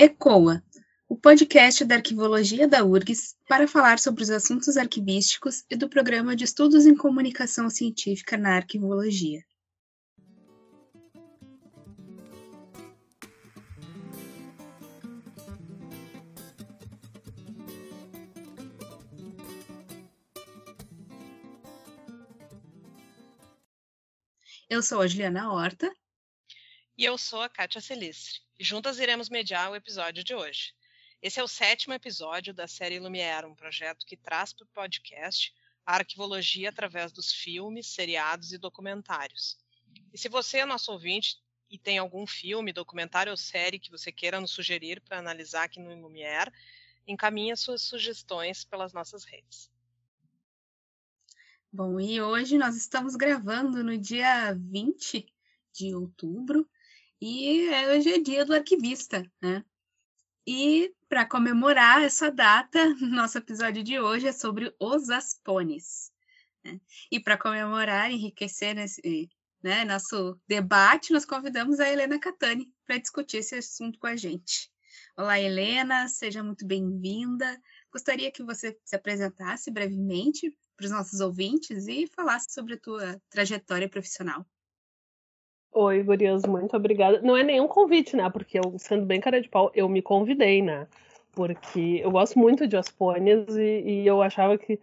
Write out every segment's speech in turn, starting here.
ECOA, o podcast da Arquivologia da URGS para falar sobre os assuntos arquivísticos e do Programa de Estudos em Comunicação Científica na Arquivologia. Eu sou a Juliana Horta. E eu sou a Kátia Celistre. Juntas iremos mediar o episódio de hoje. Esse é o sétimo episódio da série Lumière, um projeto que traz para o podcast a arquivologia através dos filmes, seriados e documentários. E se você é nosso ouvinte e tem algum filme, documentário ou série que você queira nos sugerir para analisar aqui no Lumière, encaminhe suas sugestões pelas nossas redes. Bom, e hoje nós estamos gravando no dia 20 de outubro e hoje é dia do arquivista, né? E para comemorar essa data, nosso episódio de hoje é sobre os aspones. Né? E para comemorar, enriquecer nesse, né, nosso debate, nós convidamos a Helena Catani para discutir esse assunto com a gente. Olá, Helena, seja muito bem-vinda. Gostaria que você se apresentasse brevemente para os nossos ouvintes e falasse sobre a tua trajetória profissional. Oi, Gurias, muito obrigada. Não é nenhum convite, né? Porque eu, sendo bem cara de pau, eu me convidei, né? Porque eu gosto muito de Aspones e, e eu achava que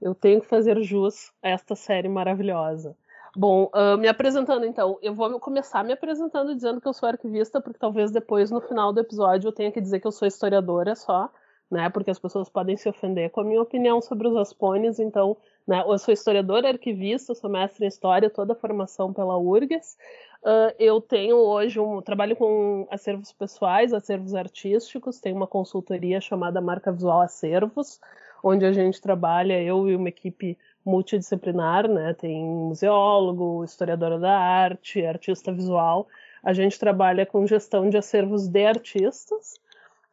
eu tenho que fazer jus a esta série maravilhosa. Bom, uh, me apresentando então, eu vou começar me apresentando dizendo que eu sou arquivista, porque talvez depois, no final do episódio, eu tenha que dizer que eu sou historiadora só né? Porque as pessoas podem se ofender com a minha opinião sobre os aspones, então, né? Eu sou historiadora, arquivista, sou mestre em história, toda a formação pela URGS. Uh, eu tenho hoje um trabalho com acervos pessoais, acervos artísticos, tenho uma consultoria chamada Marca Visual Acervos, onde a gente trabalha, eu e uma equipe multidisciplinar, né? Tem museólogo, historiadora da arte, artista visual. A gente trabalha com gestão de acervos de artistas.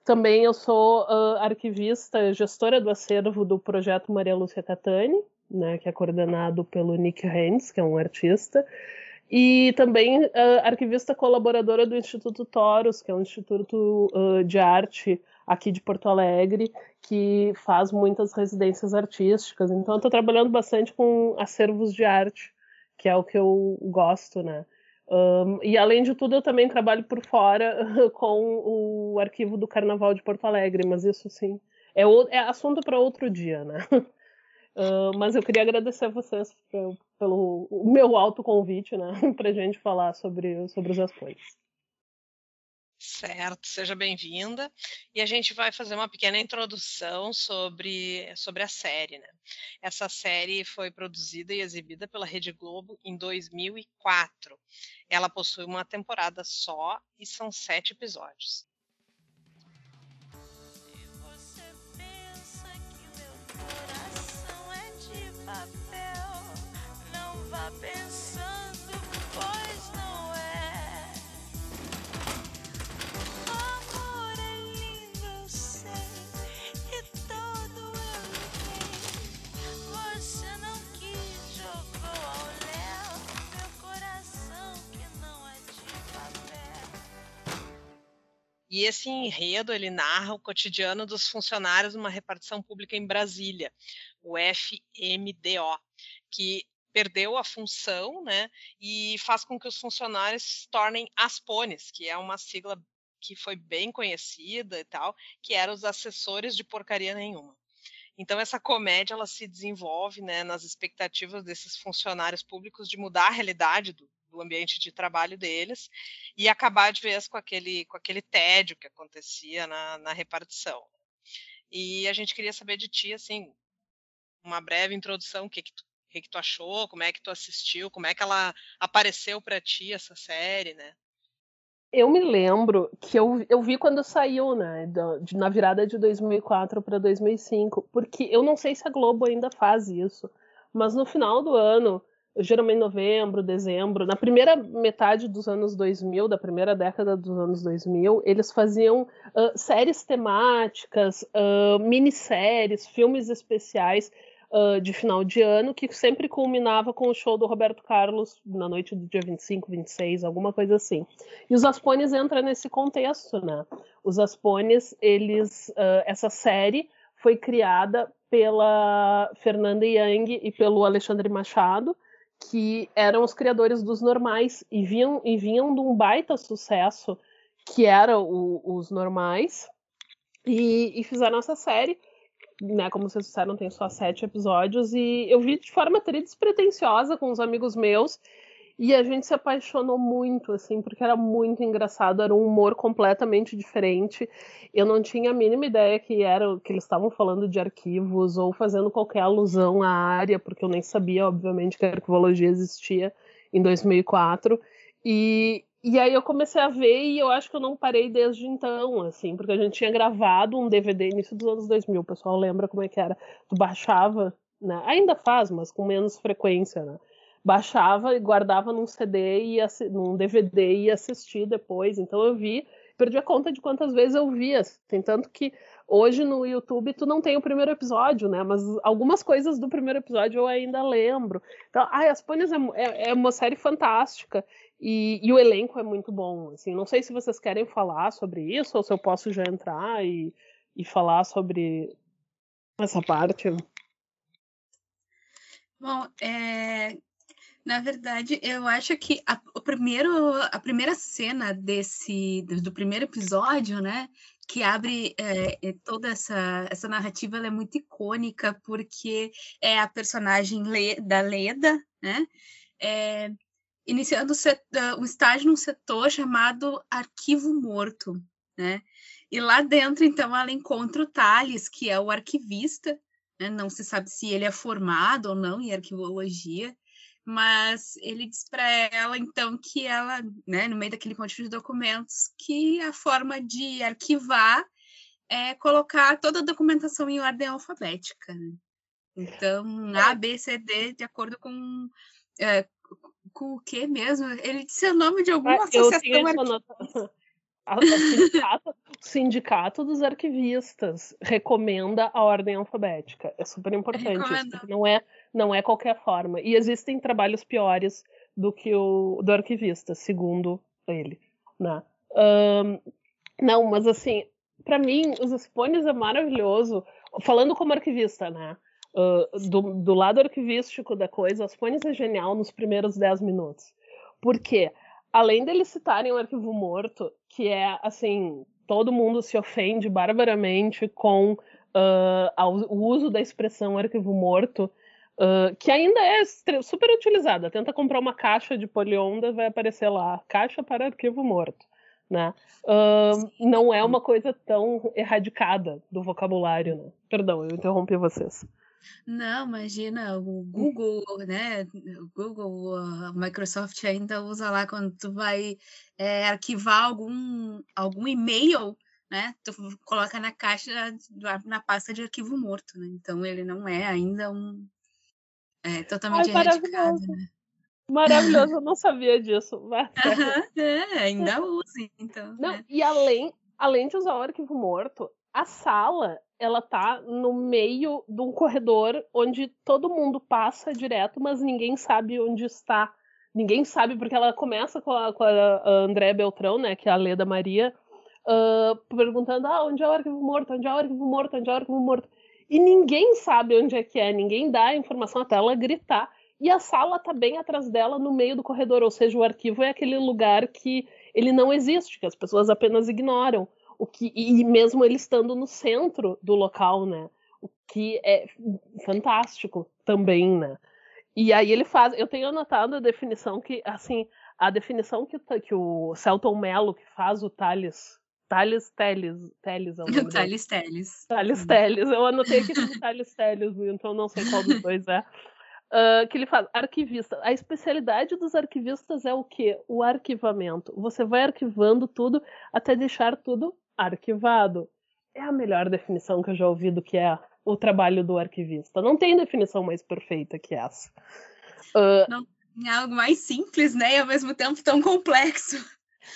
Também eu sou uh, arquivista, gestora do acervo do projeto Maria Lúcia Catani, né, que é coordenado pelo Nick Hens, que é um artista, e também uh, arquivista colaboradora do Instituto Toros, que é um instituto uh, de arte aqui de Porto Alegre, que faz muitas residências artísticas. Então, estou trabalhando bastante com acervos de arte, que é o que eu gosto, né? Um, e além de tudo, eu também trabalho por fora com o arquivo do Carnaval de Porto Alegre, mas isso sim é, o, é assunto para outro dia, né? Uh, mas eu queria agradecer a vocês pelo, pelo meu alto convite, né, para gente falar sobre, sobre os apoios. Certo, seja bem-vinda. E a gente vai fazer uma pequena introdução sobre, sobre a série. Né? Essa série foi produzida e exibida pela Rede Globo em 2004. Ela possui uma temporada só e são sete episódios. papel, não vá pensando. E esse enredo ele narra o cotidiano dos funcionários numa repartição pública em Brasília, o FMDO, que perdeu a função, né, e faz com que os funcionários se tornem aspones, que é uma sigla que foi bem conhecida e tal, que eram os assessores de porcaria nenhuma. Então essa comédia ela se desenvolve, né, nas expectativas desses funcionários públicos de mudar a realidade do, do ambiente de trabalho deles e acabar de vez com aquele, com aquele tédio que acontecia na, na repartição. E a gente queria saber de ti, assim, uma breve introdução, o que que tu, o que que tu achou, como é que tu assistiu, como é que ela apareceu para ti, essa série, né? Eu me lembro que eu, eu vi quando saiu, né, de, na virada de 2004 para 2005, porque eu não sei se a Globo ainda faz isso, mas no final do ano geralmente novembro, dezembro, na primeira metade dos anos 2000, da primeira década dos anos 2000, eles faziam uh, séries temáticas, uh, minisséries, filmes especiais uh, de final de ano, que sempre culminava com o show do Roberto Carlos na noite do dia 25, 26, alguma coisa assim. E os Aspones entra nesse contexto, né? Os Aspones, eles, essa série foi criada pela Fernanda Young e pelo Alexandre Machado, que eram os criadores dos normais e vinham, e vinham de um baita sucesso que era o, os normais e, e fizeram essa série né, como vocês disseram, tem só sete episódios, e eu vi de forma até despretensiosa com os amigos meus, e a gente se apaixonou muito, assim, porque era muito engraçado, era um humor completamente diferente. Eu não tinha a mínima ideia que era que eles estavam falando de arquivos ou fazendo qualquer alusão à área, porque eu nem sabia, obviamente, que a arquivologia existia em 2004. E, e aí eu comecei a ver e eu acho que eu não parei desde então, assim, porque a gente tinha gravado um DVD início dos anos 2000, o pessoal lembra como é que era? Tu baixava, né? Ainda faz, mas com menos frequência, né? Baixava e guardava num CD e num DVD e assistia depois. Então eu vi, perdi a conta de quantas vezes eu via, assim, tanto que hoje no YouTube tu não tem o primeiro episódio, né? Mas algumas coisas do primeiro episódio eu ainda lembro. Então, ai, As Pôneis é, é, é, uma série fantástica. E, e, o elenco é muito bom. Assim, não sei se vocês querem falar sobre isso ou se eu posso já entrar e, e falar sobre essa parte. Bom, é, na verdade, eu acho que a, o primeiro, a primeira cena desse do primeiro episódio, né, que abre é, toda essa, essa narrativa, ela é muito icônica porque é a personagem Le, da Leda, né, é, iniciando um estágio num setor chamado Arquivo Morto, né? E lá dentro, então, ela encontra o Thales, que é o arquivista, né? não se sabe se ele é formado ou não em arquivologia, mas ele diz para ela, então, que ela, né, no meio daquele monte de documentos, que a forma de arquivar é colocar toda a documentação em ordem alfabética. Né? Então, A, B, C, D, de acordo com é, com o que mesmo? Ele disse o nome de alguma ah, associação. o sindicato, o sindicato dos arquivistas recomenda a ordem alfabética. É super importante isso, não é, não é qualquer forma. E existem trabalhos piores do que o do arquivista, segundo ele. Né? Um, não, mas assim, para mim, os Spones é maravilhoso. Falando como arquivista, né? Uh, do, do, lado arquivístico da coisa, as Pôneis é genial nos primeiros 10 minutos. Porque, além deles citarem o arquivo morto, que é, assim, todo mundo se ofende barbaramente com uh, o uso da expressão arquivo morto, uh, que ainda é super utilizada. Tenta comprar uma caixa de polionda, vai aparecer lá, caixa para arquivo morto. Né? não é uma coisa tão erradicada do vocabulário. Né? Perdão, eu interrompi vocês. Não, imagina, o Google, né? Google, a Microsoft ainda usa lá quando tu vai é, arquivar algum, algum e-mail, né? Tu coloca na caixa, na pasta de arquivo morto, né? Então ele não é ainda um é, totalmente Ai, erradicado, né? Maravilhoso, eu não sabia disso. é, ainda usa, então. Não, né? E além, além de usar o arquivo morto, a sala ela tá no meio de um corredor onde todo mundo passa direto, mas ninguém sabe onde está. Ninguém sabe, porque ela começa com a, com a André Beltrão, né, que é a Leda Maria, uh, perguntando, ah, onde é o arquivo morto, onde é o arquivo morto, onde é o arquivo morto. E ninguém sabe onde é que é, ninguém dá a informação até ela gritar. E a sala tá bem atrás dela, no meio do corredor, ou seja, o arquivo é aquele lugar que ele não existe, que as pessoas apenas ignoram o que e mesmo ele estando no centro do local, né? O que é fantástico também, né? E aí ele faz, eu tenho anotado a definição que, assim, a definição que, que o Celton Mello, que faz o Thales, Thales Teles, Teles é o nome Thales Teles. Thales Teles, eu anotei aqui como Thales Teles, então não sei qual dos dois é. Uh, que ele faz arquivista. A especialidade dos arquivistas é o quê? O arquivamento. Você vai arquivando tudo até deixar tudo arquivado. É a melhor definição que eu já ouvi do que é o trabalho do arquivista. Não tem definição mais perfeita que essa. Uh, Não, é algo mais simples, né? E ao mesmo tempo tão complexo.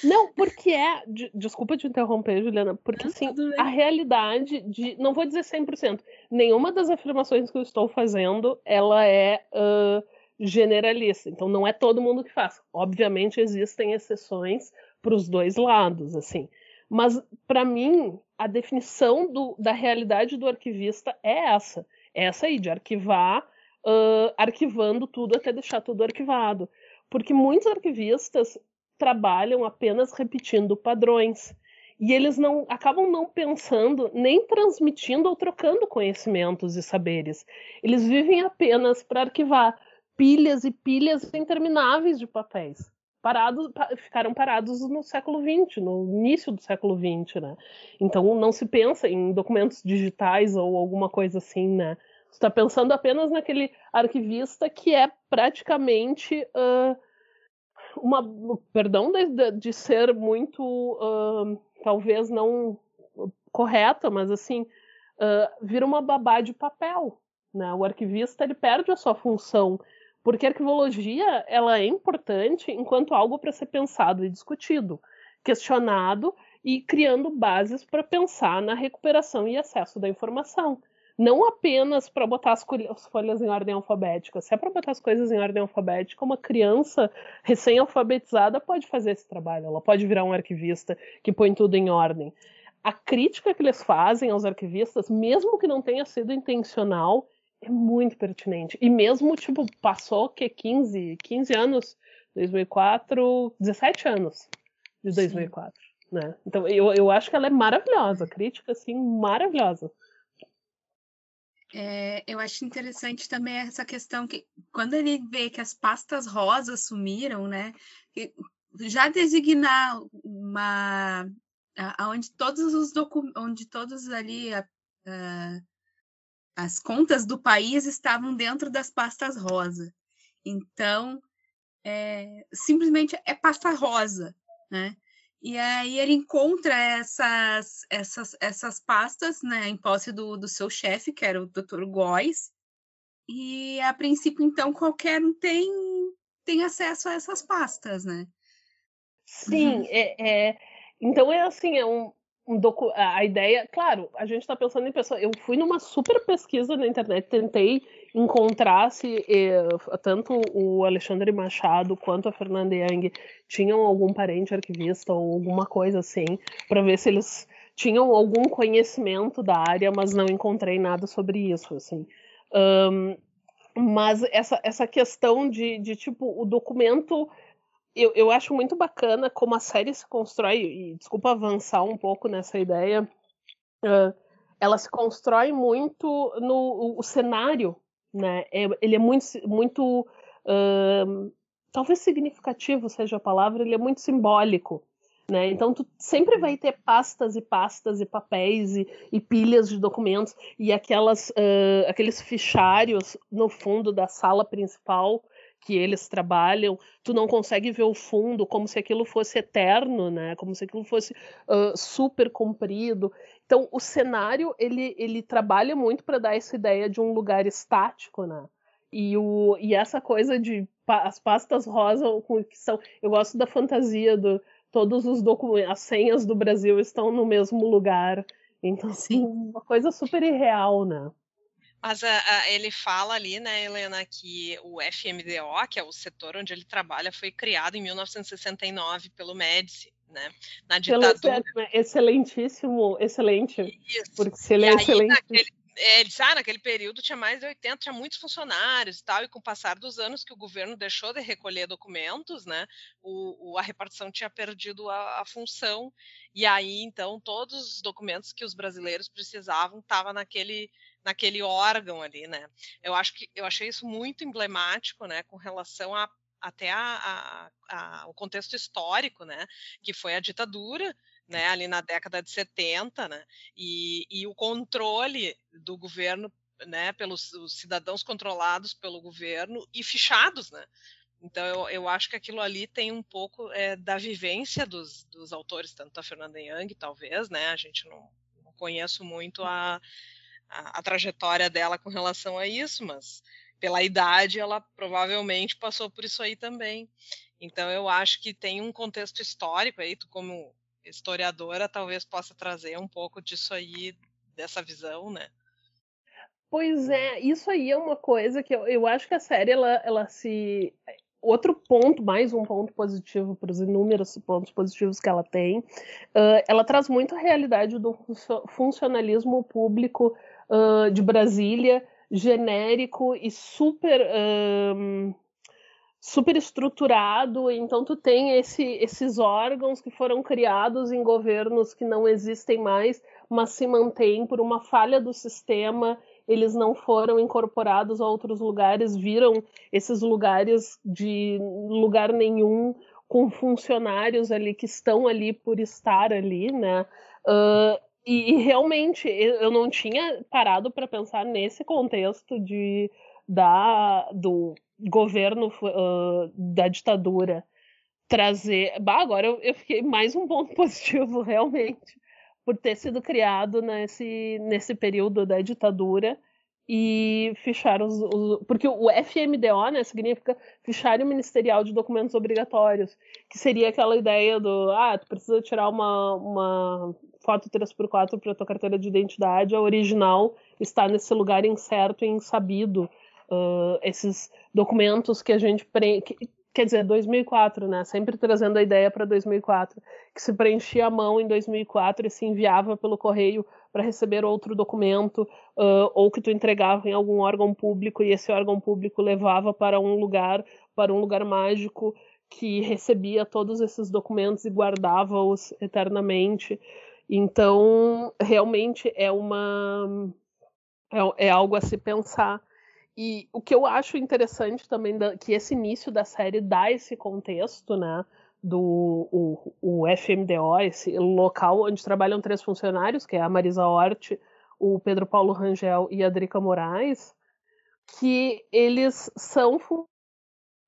Não, porque é. De, desculpa te interromper, Juliana, porque assim, a realidade de. Não vou dizer 100%. Nenhuma das afirmações que eu estou fazendo ela é uh, generalista. Então, não é todo mundo que faz. Obviamente, existem exceções para os dois lados, assim. Mas, para mim, a definição do, da realidade do arquivista é essa. É essa aí, de arquivar, uh, arquivando tudo até deixar tudo arquivado. Porque muitos arquivistas trabalham apenas repetindo padrões. E eles não acabam não pensando, nem transmitindo ou trocando conhecimentos e saberes. Eles vivem apenas para arquivar pilhas e pilhas intermináveis de papéis. Parados, ficaram parados no século XX, no início do século XX, né? Então não se pensa em documentos digitais ou alguma coisa assim, né? Você está pensando apenas naquele arquivista que é praticamente uh, uma, perdão de, de ser muito, uh, talvez não correta, mas assim, uh, vira uma babá de papel. Né? O arquivista ele perde a sua função, porque a arquivologia ela é importante enquanto algo para ser pensado e discutido, questionado e criando bases para pensar na recuperação e acesso da informação não apenas para botar as, as, folhas em ordem alfabética. Se é para botar as coisas em ordem alfabética, uma criança recém-alfabetizada pode fazer esse trabalho. Ela pode virar um arquivista que põe tudo em ordem. A crítica que eles fazem aos arquivistas, mesmo que não tenha sido intencional, é muito pertinente. E mesmo, tipo, passou que 15, 15 anos, 2004, 17 anos de 2004, Sim. né? Então, eu, eu acho que ela é maravilhosa, crítica, assim, maravilhosa. É, eu acho interessante também essa questão que quando ele vê que as pastas rosas sumiram, né? Já designar uma onde todos os documentos, onde todos ali a, a, as contas do país estavam dentro das pastas rosa. Então, é, simplesmente é pasta rosa, né? E aí ele encontra essas, essas, essas pastas né, em posse do, do seu chefe, que era o Dr. Góes. E a princípio, então, qualquer um tem, tem acesso a essas pastas, né? Sim, uhum. é, é, então é assim, é um, um docu a ideia, claro, a gente está pensando em pessoas. Eu fui numa super pesquisa na internet, tentei encontrar se eh, tanto o Alexandre Machado quanto a Fernanda Young tinham algum parente arquivista ou alguma coisa assim, para ver se eles tinham algum conhecimento da área, mas não encontrei nada sobre isso, assim. Um, mas essa, essa questão de, de tipo o documento eu, eu acho muito bacana como a série se constrói, e desculpa avançar um pouco nessa ideia, uh, ela se constrói muito no o, o cenário, né? É, ele é muito, muito uh, talvez significativo seja a palavra, ele é muito simbólico. Né? Então, tu sempre vai ter pastas e pastas e papéis e, e pilhas de documentos e aquelas, uh, aqueles fichários no fundo da sala principal que eles trabalham, tu não consegue ver o fundo como se aquilo fosse eterno, né? Como se aquilo fosse uh, super comprido. Então, o cenário ele, ele trabalha muito para dar essa ideia de um lugar estático, né? E, o, e essa coisa de as pastas rosa que são, eu gosto da fantasia do todos os documentos, as senhas do Brasil estão no mesmo lugar. Então, assim, uma coisa super irreal, né? Mas a, a, ele fala ali, né, Helena, que o FMDO, que é o setor onde ele trabalha, foi criado em 1969 pelo Médici, né, na ditadura. Pelo, excelentíssimo, excelente. Isso. Porque se ele é excelente. Naquele, é, ele ah, naquele período tinha mais de 80, tinha muitos funcionários e tal, e com o passar dos anos que o governo deixou de recolher documentos, né, o, o a repartição tinha perdido a, a, função, e aí, então, todos os documentos que os brasileiros precisavam estavam naquele naquele órgão ali, né? Eu acho que eu achei isso muito emblemático, né, com relação a até a, a, a, o contexto histórico, né, que foi a ditadura, né, ali na década de 70, né, e, e o controle do governo, né, pelos cidadãos controlados pelo governo e fichados, né, então eu, eu acho que aquilo ali tem um pouco é, da vivência dos, dos autores, tanto a Fernanda Young, talvez, né, a gente não, não conheço muito a a, trajetória dela com relação a isso, mas pela idade ela provavelmente passou por isso aí também. Então eu acho que tem um contexto histórico aí, tu como historiadora talvez possa trazer um pouco disso aí, dessa visão, né? Pois é, isso aí é uma coisa que eu, eu acho que a série ela, ela se outro ponto, mais um ponto positivo para os inúmeros pontos positivos que ela tem, uh, ela traz muito a realidade do funcionalismo público uh, de Brasília, genérico e super uh, super estruturado. Então tu tem esse, esses órgãos que foram criados em governos que não existem mais, mas se mantêm por uma falha do sistema eles não foram incorporados a outros lugares, viram esses lugares de lugar nenhum, com funcionários ali que estão ali por estar ali, né? Uh, e, realmente eu não tinha parado para pensar nesse contexto de da do governo uh, da ditadura trazer. Bah, agora eu, eu fiquei mais um ponto positivo realmente por ter sido criado nesse, nesse período da ditadura e fichar os, os, porque o FMDO né, significa fichário ministerial de documentos obrigatórios, que seria aquela ideia do ah, tu precisa tirar uma, uma foto 3x4 para tua carteira de identidade, a original está nesse lugar incerto e insabido. Uh, esses documentos que a gente pre quer dizer, 2004, né? Sempre trazendo a ideia para 2004, que se preenchia a mão em 2004 e se enviava pelo correio para receber outro documento, uh, ou que tu entregava em algum órgão público e esse órgão público levava para um lugar, para um lugar mágico que recebia todos esses documentos e guardava-os eternamente. Então, realmente é uma é, é algo a se pensar. E o que eu acho interessante também da, que esse início da série dá esse contexto, né? Do o, o FMDO, esse local onde trabalham três funcionários, que é a Marisa Hort, o Pedro Paulo Rangel e a Drica Moraes, que eles são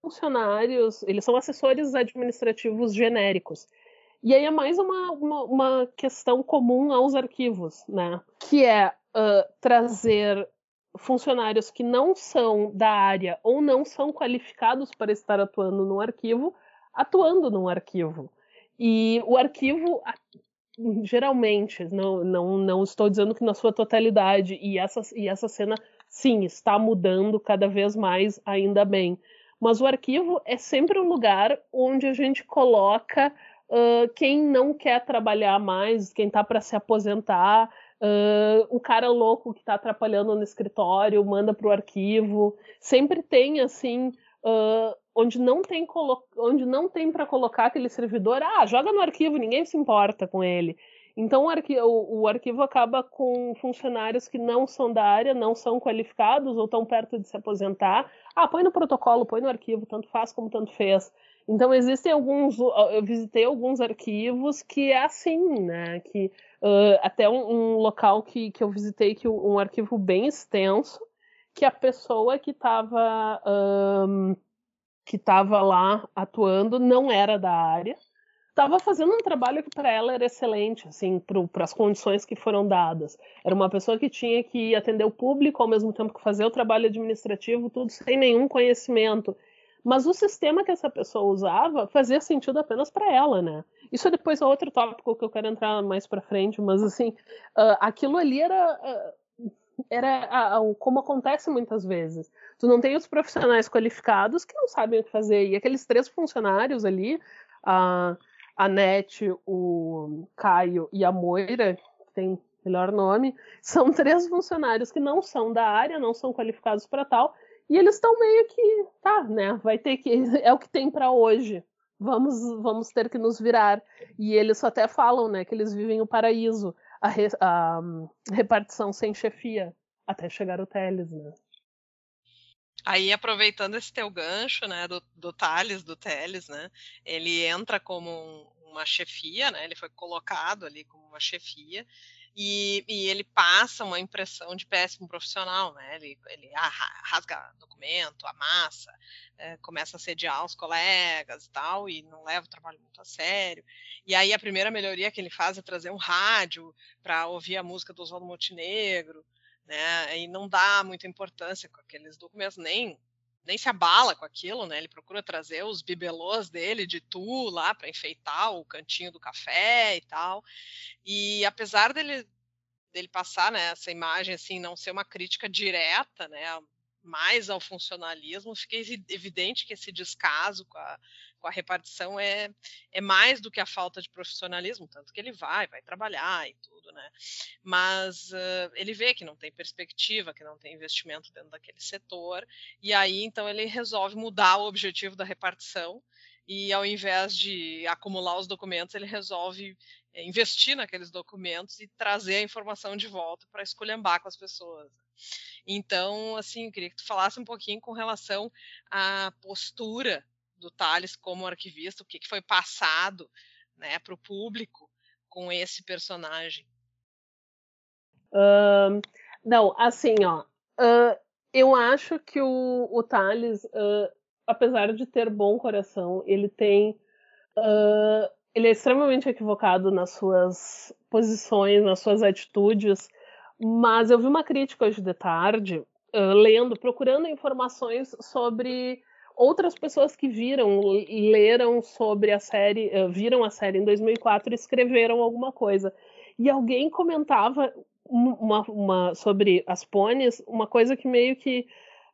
funcionários, eles são assessores administrativos genéricos. E aí é mais uma, uma, uma questão comum aos arquivos, né? Que é uh, trazer funcionários que não são da área ou não são qualificados para estar atuando no arquivo, atuando no arquivo. E o arquivo, geralmente, não, não, não estou dizendo que na sua totalidade, e essa, e essa cena, sim, está mudando cada vez mais, ainda bem. Mas o arquivo é sempre um lugar onde a gente coloca uh, quem não quer trabalhar mais, quem está para se aposentar, Uh, o cara louco que está atrapalhando no escritório manda para o arquivo. Sempre tem assim, onde não tem onde não tem para colocar aquele servidor, ah, joga no arquivo, ninguém se importa com ele. Então o arquivo, o arquivo acaba com funcionários que não são da área, não são qualificados ou estão perto de se aposentar. Ah, põe no protocolo, põe no arquivo, tanto faz como tanto fez. Então existem alguns, eu visitei alguns arquivos que é assim, né? Que Uh, até um, um, local que, que eu visitei, que um arquivo bem extenso, que a pessoa que estava que estava lá atuando não era da área, estava fazendo um trabalho que para ela era excelente, assim, para as condições que foram dadas. Era uma pessoa que tinha que atender o público ao mesmo tempo que fazer o trabalho administrativo, tudo sem nenhum conhecimento. Mas o sistema que essa pessoa usava fazia sentido apenas para ela, né? Isso é depois outro tópico que eu quero entrar mais para frente, mas assim, uh, aquilo ali era uh, era como acontece muitas vezes. Tu não tem os profissionais qualificados que não sabem o que fazer e aqueles três funcionários ali, a a Nete, o Caio e a Moira, que tem melhor nome, são três funcionários que não são da área, não são qualificados para tal e eles estão meio que, tá, né? Vai ter que. É o que tem para hoje. Vamos, vamos ter que nos virar. E eles até falam, né, que eles vivem o paraíso, a, re, a um, repartição sem chefia, até chegar o Teles, né? Aí, aproveitando esse teu gancho, né, do, do Thales, do Teles, né, ele entra como um, uma chefia, né, ele foi colocado ali como uma chefia, e, e, ele passa uma impressão de péssimo profissional, né? Ele, ele rasga documento, amassa, é, começa a sediar os colegas e tal, e não leva o trabalho muito a sério. E aí a primeira melhoria que ele faz é trazer um rádio para ouvir a música do Oswaldo Montenegro, né? E não dá muita importância com aqueles documentos, nem nem se abala com aquilo, né? Ele procura trazer os bibelôs dele de tu lá para enfeitar o cantinho do café e tal. E apesar dele dele passar né, essa imagem assim, não ser uma crítica direta, né, mais ao funcionalismo, fica evidente que esse descaso com a, com a repartição é, é mais do que a falta de profissionalismo, tanto que ele vai, vai trabalhar e tudo, né? Mas uh, ele vê que não tem perspectiva, que não tem investimento dentro daquele setor, e aí então ele resolve mudar o objetivo da repartição e ao invés de acumular os documentos, ele resolve é, investir naqueles documentos e trazer a informação de volta para esculhambar com as pessoas. Então, assim, eu queria que tu falasse um pouquinho com relação à postura do Thales como arquivista, o que, que foi passado né, para o público com esse personagem. Uh, não, assim, ó, uh, eu acho que o, o Thales, uh, apesar de ter bom coração, ele tem ele é extremamente equivocado nas suas posições, nas suas atitudes, mas eu vi uma crítica hoje de tarde, uh, lendo, procurando informações sobre outras pessoas que viram, leram sobre a série, uh, viram a série em 2004 e escreveram alguma coisa. E alguém comentava uma, uma, sobre as pôneis, uma coisa que meio que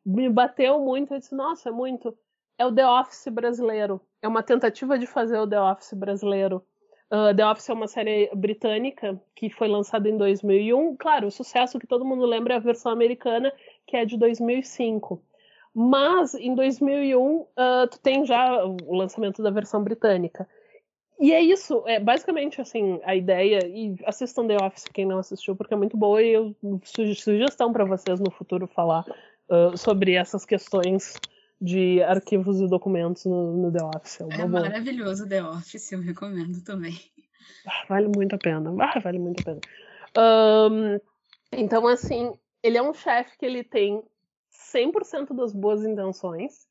me bateu muito. Eu disse, nossa, é muito. É o The Office brasileiro é uma tentativa de fazer o The Office brasileiro. Uh, The Office é uma série britânica que foi lançada em 2001. Claro, o sucesso que todo mundo lembra é a versão americana, que é de 2005. Mas em 2001 uh, ah, tu tem já o lançamento da versão britânica. E é isso, é basicamente assim a ideia. E assistam The Office quem não assistiu, porque é muito boa e eu sugestão para vocês no futuro falar uh, sobre essas questões de arquivos e documentos no, no The Office. É, é maravilhoso The Office, eu recomendo também. Ah, vale muito a pena. Ah, vale muito a pena. Um, então, assim, ele é um chefe que ele tem 100% das boas intenções,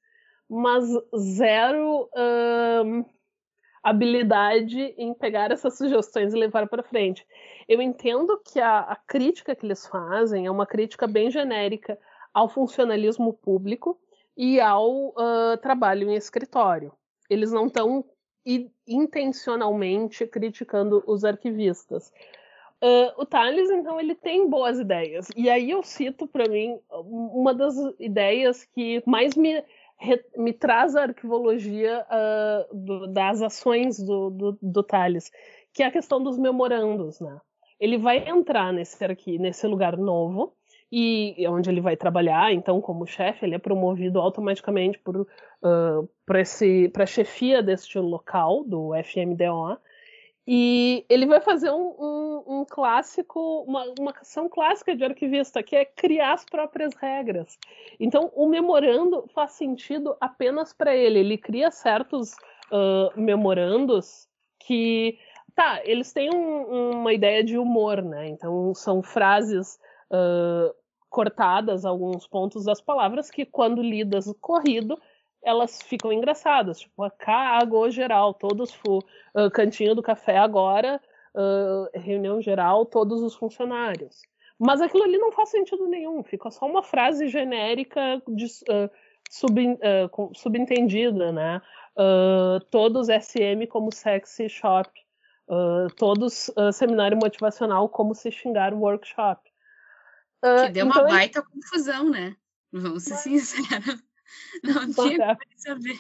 mas zero um, habilidade em pegar essas sugestões e levar para frente. Eu entendo que a, a crítica que eles fazem é uma crítica bem genérica ao funcionalismo público, e ao uh, trabalho em escritório. Eles não estão intencionalmente criticando os arquivistas. Uh, o Thales, então, ele tem boas ideias. E aí eu cito para mim uma das ideias que mais me, me traz a arquivologia uh, do, das ações do, do, do Thales, que é a questão dos memorandos. Né? Ele vai entrar nesse, aqui, nesse lugar novo, e onde ele vai trabalhar. Então, como chefe, ele é promovido automaticamente para uh, a chefia deste local, do FMDO. E ele vai fazer um, um, um clássico, uma, uma ação clássica de arquivista, que é criar as próprias regras. Então, o memorando faz sentido apenas para ele. Ele cria certos uh, memorandos que, tá, eles têm um, uma ideia de humor, né? Então, são frases uh, cortadas alguns pontos das palavras que, quando lidas corrido, elas ficam engraçadas. Tipo, a cago geral, todos uh, cantinho do café agora, uh, reunião geral, todos os funcionários. Mas aquilo ali não faz sentido nenhum, fica só uma frase genérica de, uh, sub, subentendida, né? Todos SM como sexy shop, todos seminário motivacional como se xingar workshop. Que deu então uma baita ele... confusão, né? Vamos ser sinceros. Não tinha como saber.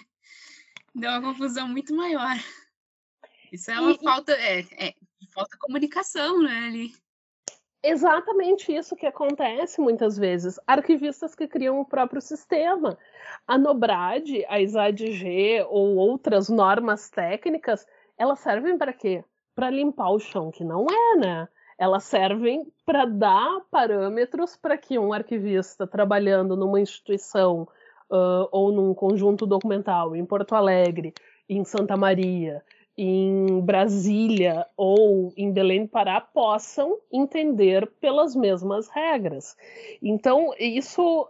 Deu uma confusão muito maior. Isso é uma e, falta, é, é, falta comunicação, né, ali. Exatamente isso que acontece muitas vezes. Arquivistas que criam o próprio sistema. A Nobrad, a ISADG ou outras normas técnicas, elas servem para quê? Para limpar o chão, que não é, né? elas servem para dar parâmetros para que um arquivista trabalhando numa instituição uh, ou num conjunto documental em Porto Alegre, em Santa Maria, em Brasília ou em Belém do Pará possam entender pelas mesmas regras. Então, isso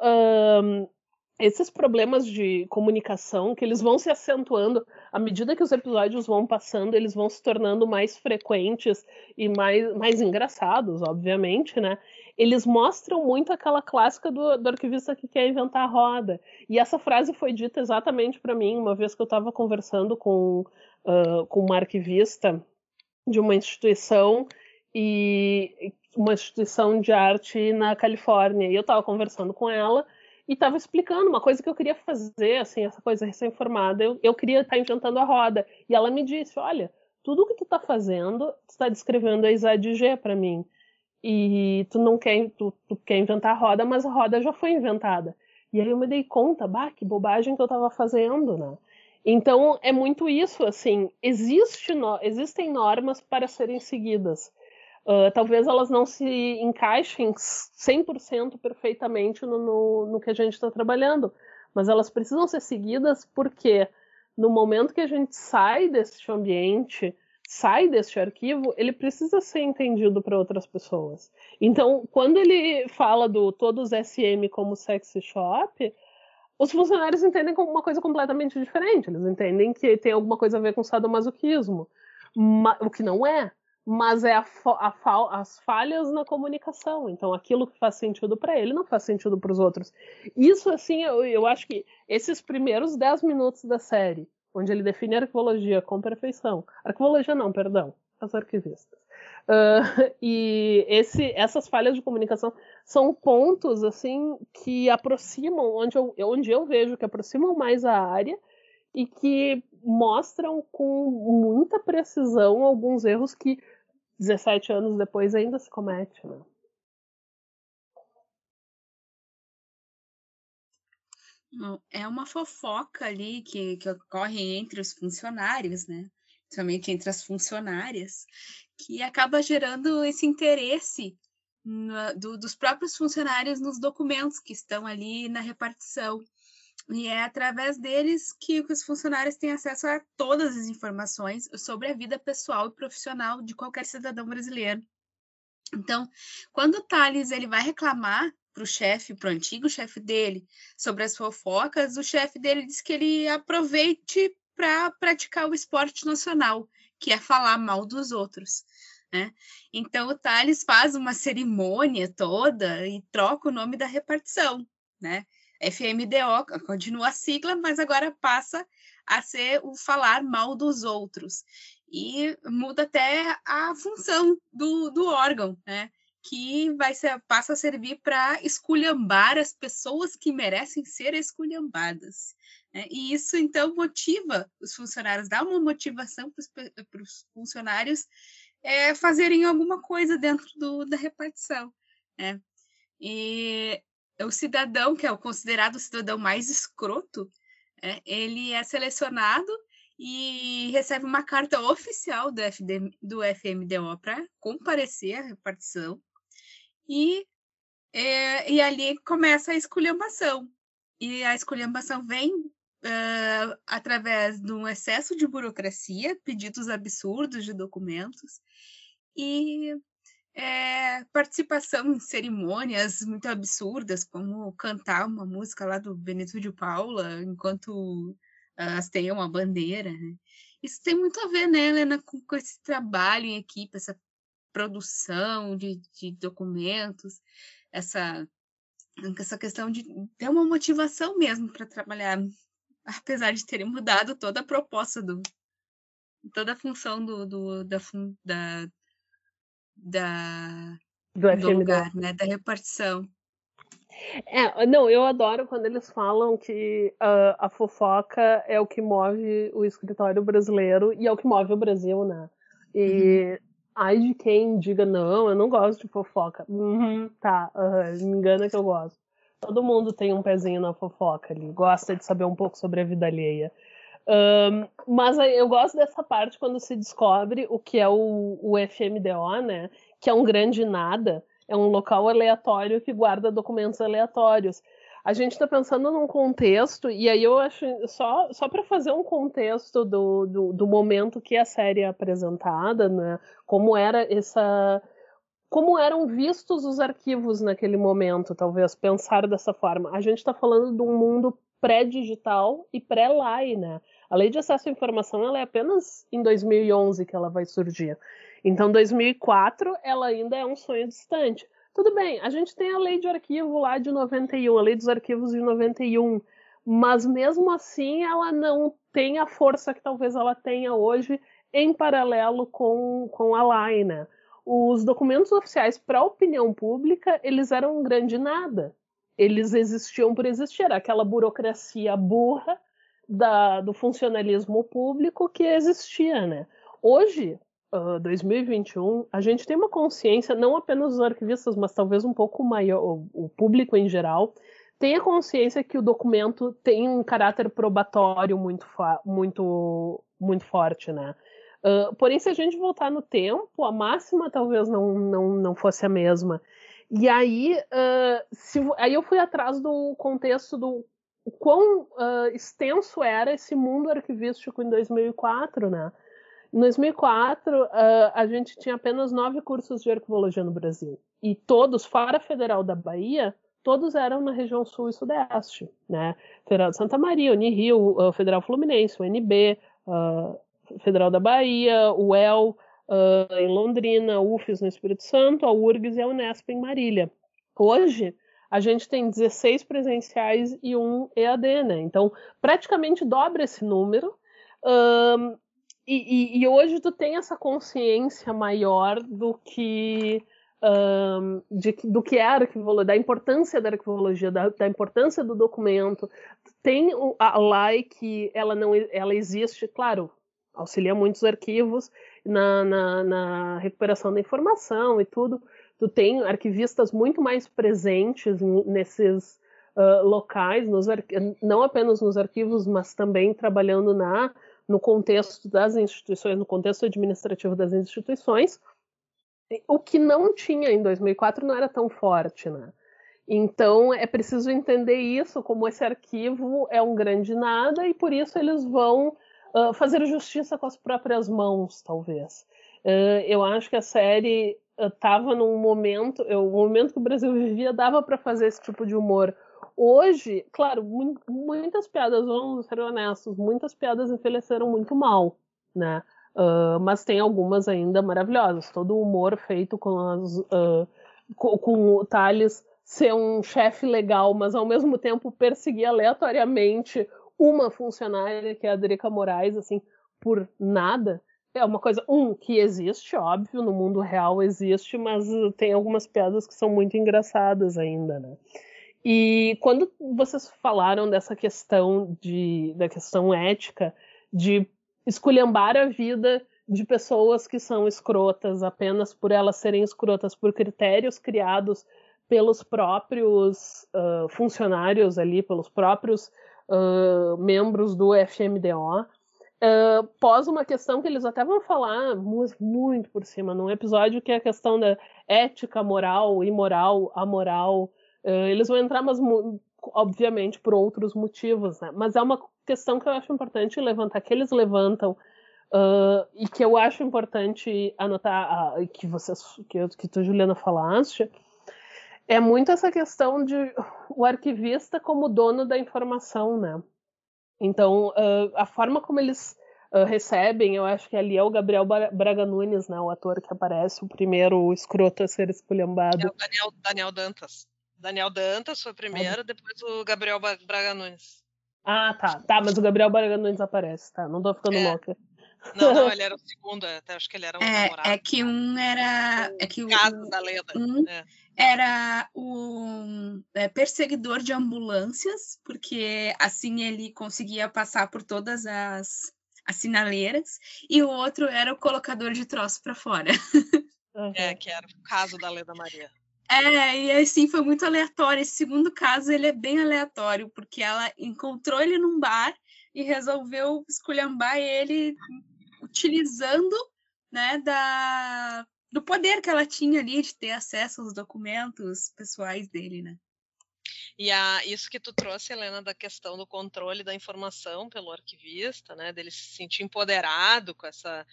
esses problemas de comunicação que eles vão se acentuando à medida que os episódios vão passando, eles vão se tornando mais frequentes e mais, mais engraçados, obviamente, né? Eles mostram muito aquela clássica do, do arquivista que quer inventar a roda. E essa frase foi dita exatamente para mim uma vez que eu estava conversando com, uh, com uma arquivista de uma instituição e uma instituição de arte na Califórnia. E eu estava conversando com ela e estava explicando uma coisa que eu queria fazer, assim, essa coisa recém-formada. Eu, eu queria estar tá inventando a roda. E ela me disse: Olha, tudo que tu está fazendo, tu está descrevendo a ISAD-G para mim. E tu não quer, tu, tu, quer inventar a roda, mas a roda já foi inventada. E aí eu me dei conta, bah, que bobagem que eu estava fazendo, né? Então é muito isso, assim, existe no, existem normas para serem seguidas. Uh, talvez elas não se encaixem 100% perfeitamente no, no, no que a gente está trabalhando, mas elas precisam ser seguidas porque no momento que a gente sai desse ambiente, sai desse arquivo, ele precisa ser entendido para outras pessoas. Então, quando ele fala do todos SM como sexy shop, os funcionários entendem como uma coisa completamente diferente. Eles entendem que tem alguma coisa a ver com sadomasoquismo, o que não é mas é a, a, as falhas na comunicação. Então, aquilo que faz sentido para ele não faz sentido para os outros. Isso, assim, eu, eu, acho que esses primeiros 10 minutos da série, onde ele define a arquivologia com perfeição. Arquivologia não, perdão, as arquivistas. Uh, e esse, essas falhas de comunicação são pontos assim que aproximam onde eu, onde eu vejo que aproximam mais a área e que mostram com muita precisão alguns erros que 17 anos depois ainda se comete, né? É uma fofoca ali que, que ocorre entre os funcionários, né? Principalmente entre as funcionárias, que acaba gerando esse interesse no, do, dos próprios funcionários nos documentos que estão ali na repartição. E é através deles que os funcionários têm acesso a todas as informações sobre a vida pessoal e profissional de qualquer cidadão brasileiro. Então, quando o Thales ele vai reclamar para o chefe, para o antigo chefe dele, sobre as fofocas, o chefe dele diz que ele aproveite para praticar o esporte nacional, que é falar mal dos outros. Né? Então, o Thales faz uma cerimônia toda e troca o nome da repartição. Né? FMDO continua a sigla, mas agora passa a ser o falar mal dos outros. E muda até a função do, do órgão, né? Que vai ser, passa a servir para esculhambar as pessoas que merecem ser esculhambadas. Né? E isso, então, motiva os funcionários, dá uma motivação para os funcionários é, fazerem alguma coisa dentro do, da repartição. Né? E o cidadão, que é o considerado o cidadão mais escroto, é, ele é selecionado e recebe uma carta oficial do, FD, do FMDO para comparecer à repartição. E, é, e ali começa a esculhambação. E a esculhambação vem uh, através de um excesso de burocracia, pedidos absurdos de documentos, e é, participação em cerimônias muito absurdas, como cantar uma música lá do Benito de Paula enquanto elas têm uma bandeira. Né? Isso tem muito a ver, né, Helena, com, com esse trabalho em equipe, essa produção de, de documentos, essa, essa questão de ter uma motivação mesmo para trabalhar, apesar de terem mudado toda a proposta do toda a função do, do da, da da, do, do lugar, né? Da repartição. É, não, eu adoro quando eles falam que uh, a fofoca é o que move o escritório brasileiro e é o que move o Brasil, né? E uhum. Ai de quem diga, não, eu não gosto de fofoca. Uhum, tá, uhum, me engana que eu gosto. Todo mundo tem um pezinho na fofoca ali, gosta de saber um pouco sobre a vida alheia. Um, mas eu gosto dessa parte quando se descobre o que é o, o FMDO, né? Que é um grande nada, é um local aleatório que guarda documentos aleatórios. A gente está pensando num contexto, e aí eu acho, só, só para fazer um contexto do, do, do, momento que a série é apresentada, né? Como era essa. como eram vistos os arquivos naquele momento, talvez, pensar dessa forma. A gente está falando de um mundo pré-digital e pré-LAI, né? A lei de acesso à informação ela é apenas em 2011 que ela vai surgir. Então, 2004 ela ainda é um sonho distante. Tudo bem, a gente tem a lei de arquivo lá de 91, a lei dos arquivos de 91, mas mesmo assim ela não tem a força que talvez ela tenha hoje em paralelo com, com a lei, né? Os documentos oficiais para a opinião pública, eles eram um grande nada. Eles existiam por existir, aquela burocracia burra da, do funcionalismo público que existia, né? Hoje, uh, 2021, a gente tem uma consciência, não apenas os arquivistas, mas talvez um pouco maior, o, público em geral, tem a consciência que o documento tem um caráter probatório muito, muito, muito forte, né? Uh, porém, se a gente voltar no tempo, a máxima talvez não, não, não fosse a mesma. E aí, uh, se, aí eu fui atrás do contexto do quão uh, extenso era esse mundo arquivístico em 2004, né? Em 2004, uh, a gente tinha apenas nove cursos de arquivologia no Brasil. E todos, fora a Federal da Bahia, todos eram na região sul e sudeste, né? Federal de Santa Maria, Unirio, uh, Federal Fluminense, UNB, uh, Federal da Bahia, UEL uh, em Londrina, UFES no Espírito Santo, a URGS e a Unesp em Marília. Hoje, a gente tem 16 presenciais e um EAD, né? Então, praticamente dobra esse número. E, e, hoje tu tem essa consciência maior do que um, de, do que é a arquivologia, da importância da arquivologia, da, da importância do documento. Tem a LAI que ela não ela existe, claro, auxilia muitos arquivos na, na, na recuperação da informação e tudo, tu tem arquivistas muito mais presentes nesses uh, locais, nos não apenas nos arquivos, mas também trabalhando na no contexto das instituições, no contexto administrativo das instituições, o que não tinha em 2004 não era tão forte, né? Então é preciso entender isso como esse arquivo é um grande nada e por isso eles vão uh, fazer justiça com as próprias mãos, talvez. Uh, eu acho que a série estava num momento, eu, o momento que o Brasil vivia dava para fazer esse tipo de humor. Hoje, claro, muitas piadas, vamos ser honestos, muitas piadas envelheceram muito mal, né? Uh, mas tem algumas ainda maravilhosas. Todo o humor feito com, as, uh, com, com o Thales ser um chefe legal, mas ao mesmo tempo perseguir aleatoriamente uma funcionária, que é a Drica Moraes, assim, por nada é uma coisa, um, que existe, óbvio, no mundo real existe, mas tem algumas piadas que são muito engraçadas ainda, né? E quando vocês falaram dessa questão de da questão ética de esculhambar a vida de pessoas que são escrotas apenas por elas serem escrotas por critérios criados pelos próprios uh, funcionários ali, pelos próprios uh, membros do FMDO, Uh, pós uma questão que eles até vão falar muito por cima, num episódio que é a questão da ética, moral, imoral, amoral. Uh, eles vão entrar, mas obviamente por outros motivos, né? Mas é uma questão que eu acho importante levantar, que eles levantam uh, e que eu acho importante anotar, que vocês, que, que tu, Juliana, falaste, é muito essa questão de o arquivista como dono da informação, né? Então, uh, a forma como eles uh, recebem, eu acho que ali é o Gabriel Braga Nunes, né, o ator que aparece, o primeiro escroto a ser esculhambado. É o Daniel, Daniel Dantas. Daniel Dantas foi o primeiro, ah. depois o Gabriel Braga Nunes. Ah, tá. Tá, mas o Gabriel Braga Nunes aparece, tá? Não tô ficando é. louca. Não, não, ele era o segundo, até acho que ele era um é, namorado. É que um era. É que o, Caso da lenda. Um, é era o é, perseguidor de ambulâncias, porque assim ele conseguia passar por todas as, as sinaleiras, e o outro era o colocador de troço para fora. É, que era o caso da Leda Maria. É, e assim foi muito aleatório. Esse segundo caso ele é bem aleatório, porque ela encontrou ele num bar e resolveu esculhambar ele utilizando né, da, do poder que ela tinha ali de ter acesso aos documentos pessoais dele, né? E a, isso que tu trouxe, Helena, da questão do controle da informação pelo arquivista, né, dele se sentir empoderado com essa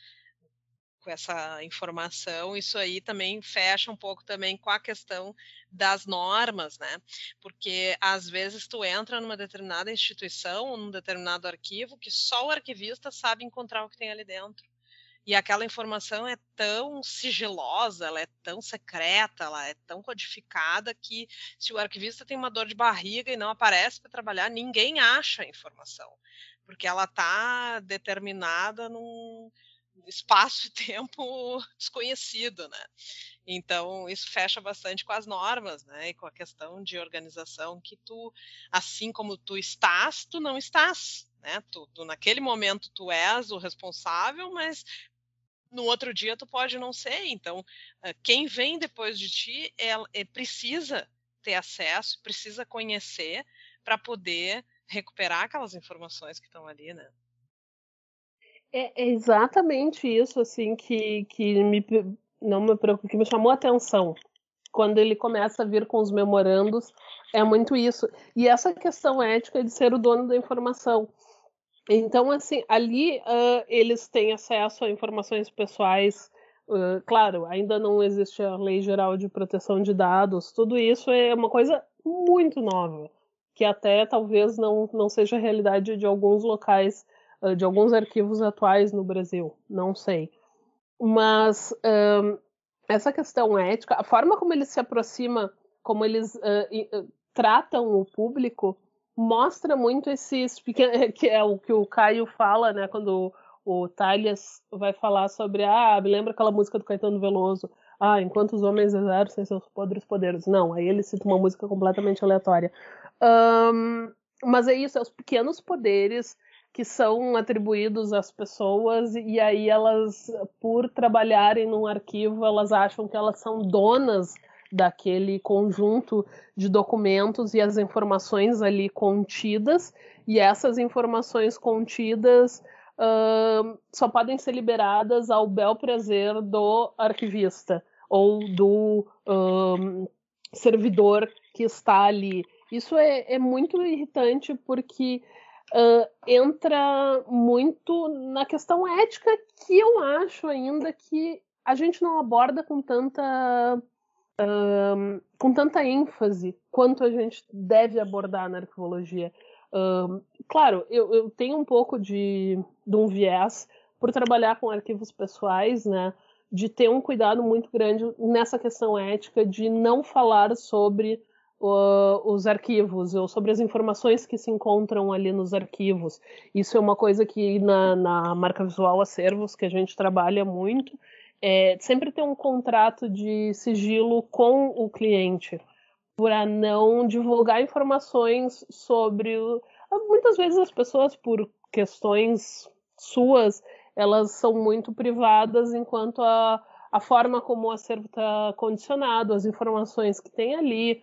com essa informação, isso aí também fecha um pouco também com a questão das normas, né? Porque às vezes tu entra numa determinada instituição, num determinado arquivo, que só o arquivista sabe encontrar o que tem ali dentro. E aquela informação é tão sigilosa, ela é tão secreta, ela é tão codificada que se o arquivista tem uma dor de barriga e não aparece para trabalhar, ninguém acha a informação, porque ela está determinada num espaço e tempo desconhecido, né? Então, isso fecha bastante com as normas, né? E com a questão de organização que tu, assim como tu estás, tu não estás, né? Tu, tu naquele momento tu és o responsável, mas no outro dia tu pode não ser. Então, quem vem depois de ti é, é precisa ter acesso, precisa conhecer para poder recuperar aquelas informações que estão ali, né? É, exatamente isso, assim, que, que me, não me, que me chamou a atenção. Quando ele começa a vir com os memorandos, é muito isso. E essa questão ética de ser o dono da informação. Então, assim, ali uh, eles têm acesso a informações pessoais. Uh, claro, ainda não existe a Lei Geral de Proteção de Dados. Tudo isso é uma coisa muito nova, que até talvez não, não seja realidade de alguns locais de alguns arquivos atuais no Brasil, não sei. Mas um, essa questão ética, a forma como ele se aproxima, como eles uh, tratam o público, mostra muito esses que é o que o Caio fala, né, quando o Talhas vai falar sobre ah, me lembra aquela música do Caetano Veloso, ah, enquanto os homens exercem seus poderes poderes. Não, aí ele cita uma música completamente aleatória. Um, mas é isso, é os pequenos poderes que são atribuídos às pessoas e aí elas, por trabalharem num arquivo, elas acham que elas são donas daquele conjunto de documentos e as informações ali contidas, e essas informações contidas uh, só podem ser liberadas ao bel prazer do arquivista ou do uh, servidor que está ali. Isso é, é muito irritante porque uh, entra muito na questão ética que eu acho ainda que a gente não aborda com tanta uh, com tanta ênfase quanto a gente deve abordar na arqueologia. Uh, claro, eu, eu, tenho um pouco de, de um viés por trabalhar com arquivos pessoais, né? De ter um cuidado muito grande nessa questão ética de não falar sobre os arquivos ou sobre as informações que se encontram ali nos arquivos. Isso é uma coisa que na, na marca visual acervos que a gente trabalha muito, é sempre ter um contrato de sigilo com o cliente para não divulgar informações sobre muitas vezes as pessoas por questões suas elas são muito privadas enquanto a, a forma como o acervo está condicionado as informações que tem ali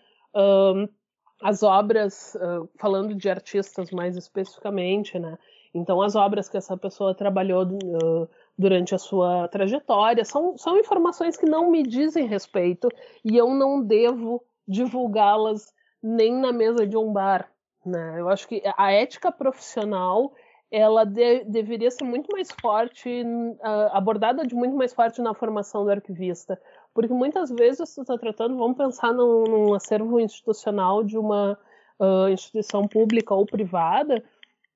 as obras, uh, falando de artistas mais especificamente, né? Então, as obras que essa pessoa trabalhou uh, durante a sua trajetória são, são informações que não me dizem respeito e eu não devo divulgá-las nem na mesa de um bar. Né? Eu acho que a ética profissional ela de, deveria ser muito mais forte, uh, abordada de muito mais forte na formação do arquivista, porque muitas vezes tu está tratando, vamos pensar num, num, acervo institucional de uma uh, instituição pública ou privada,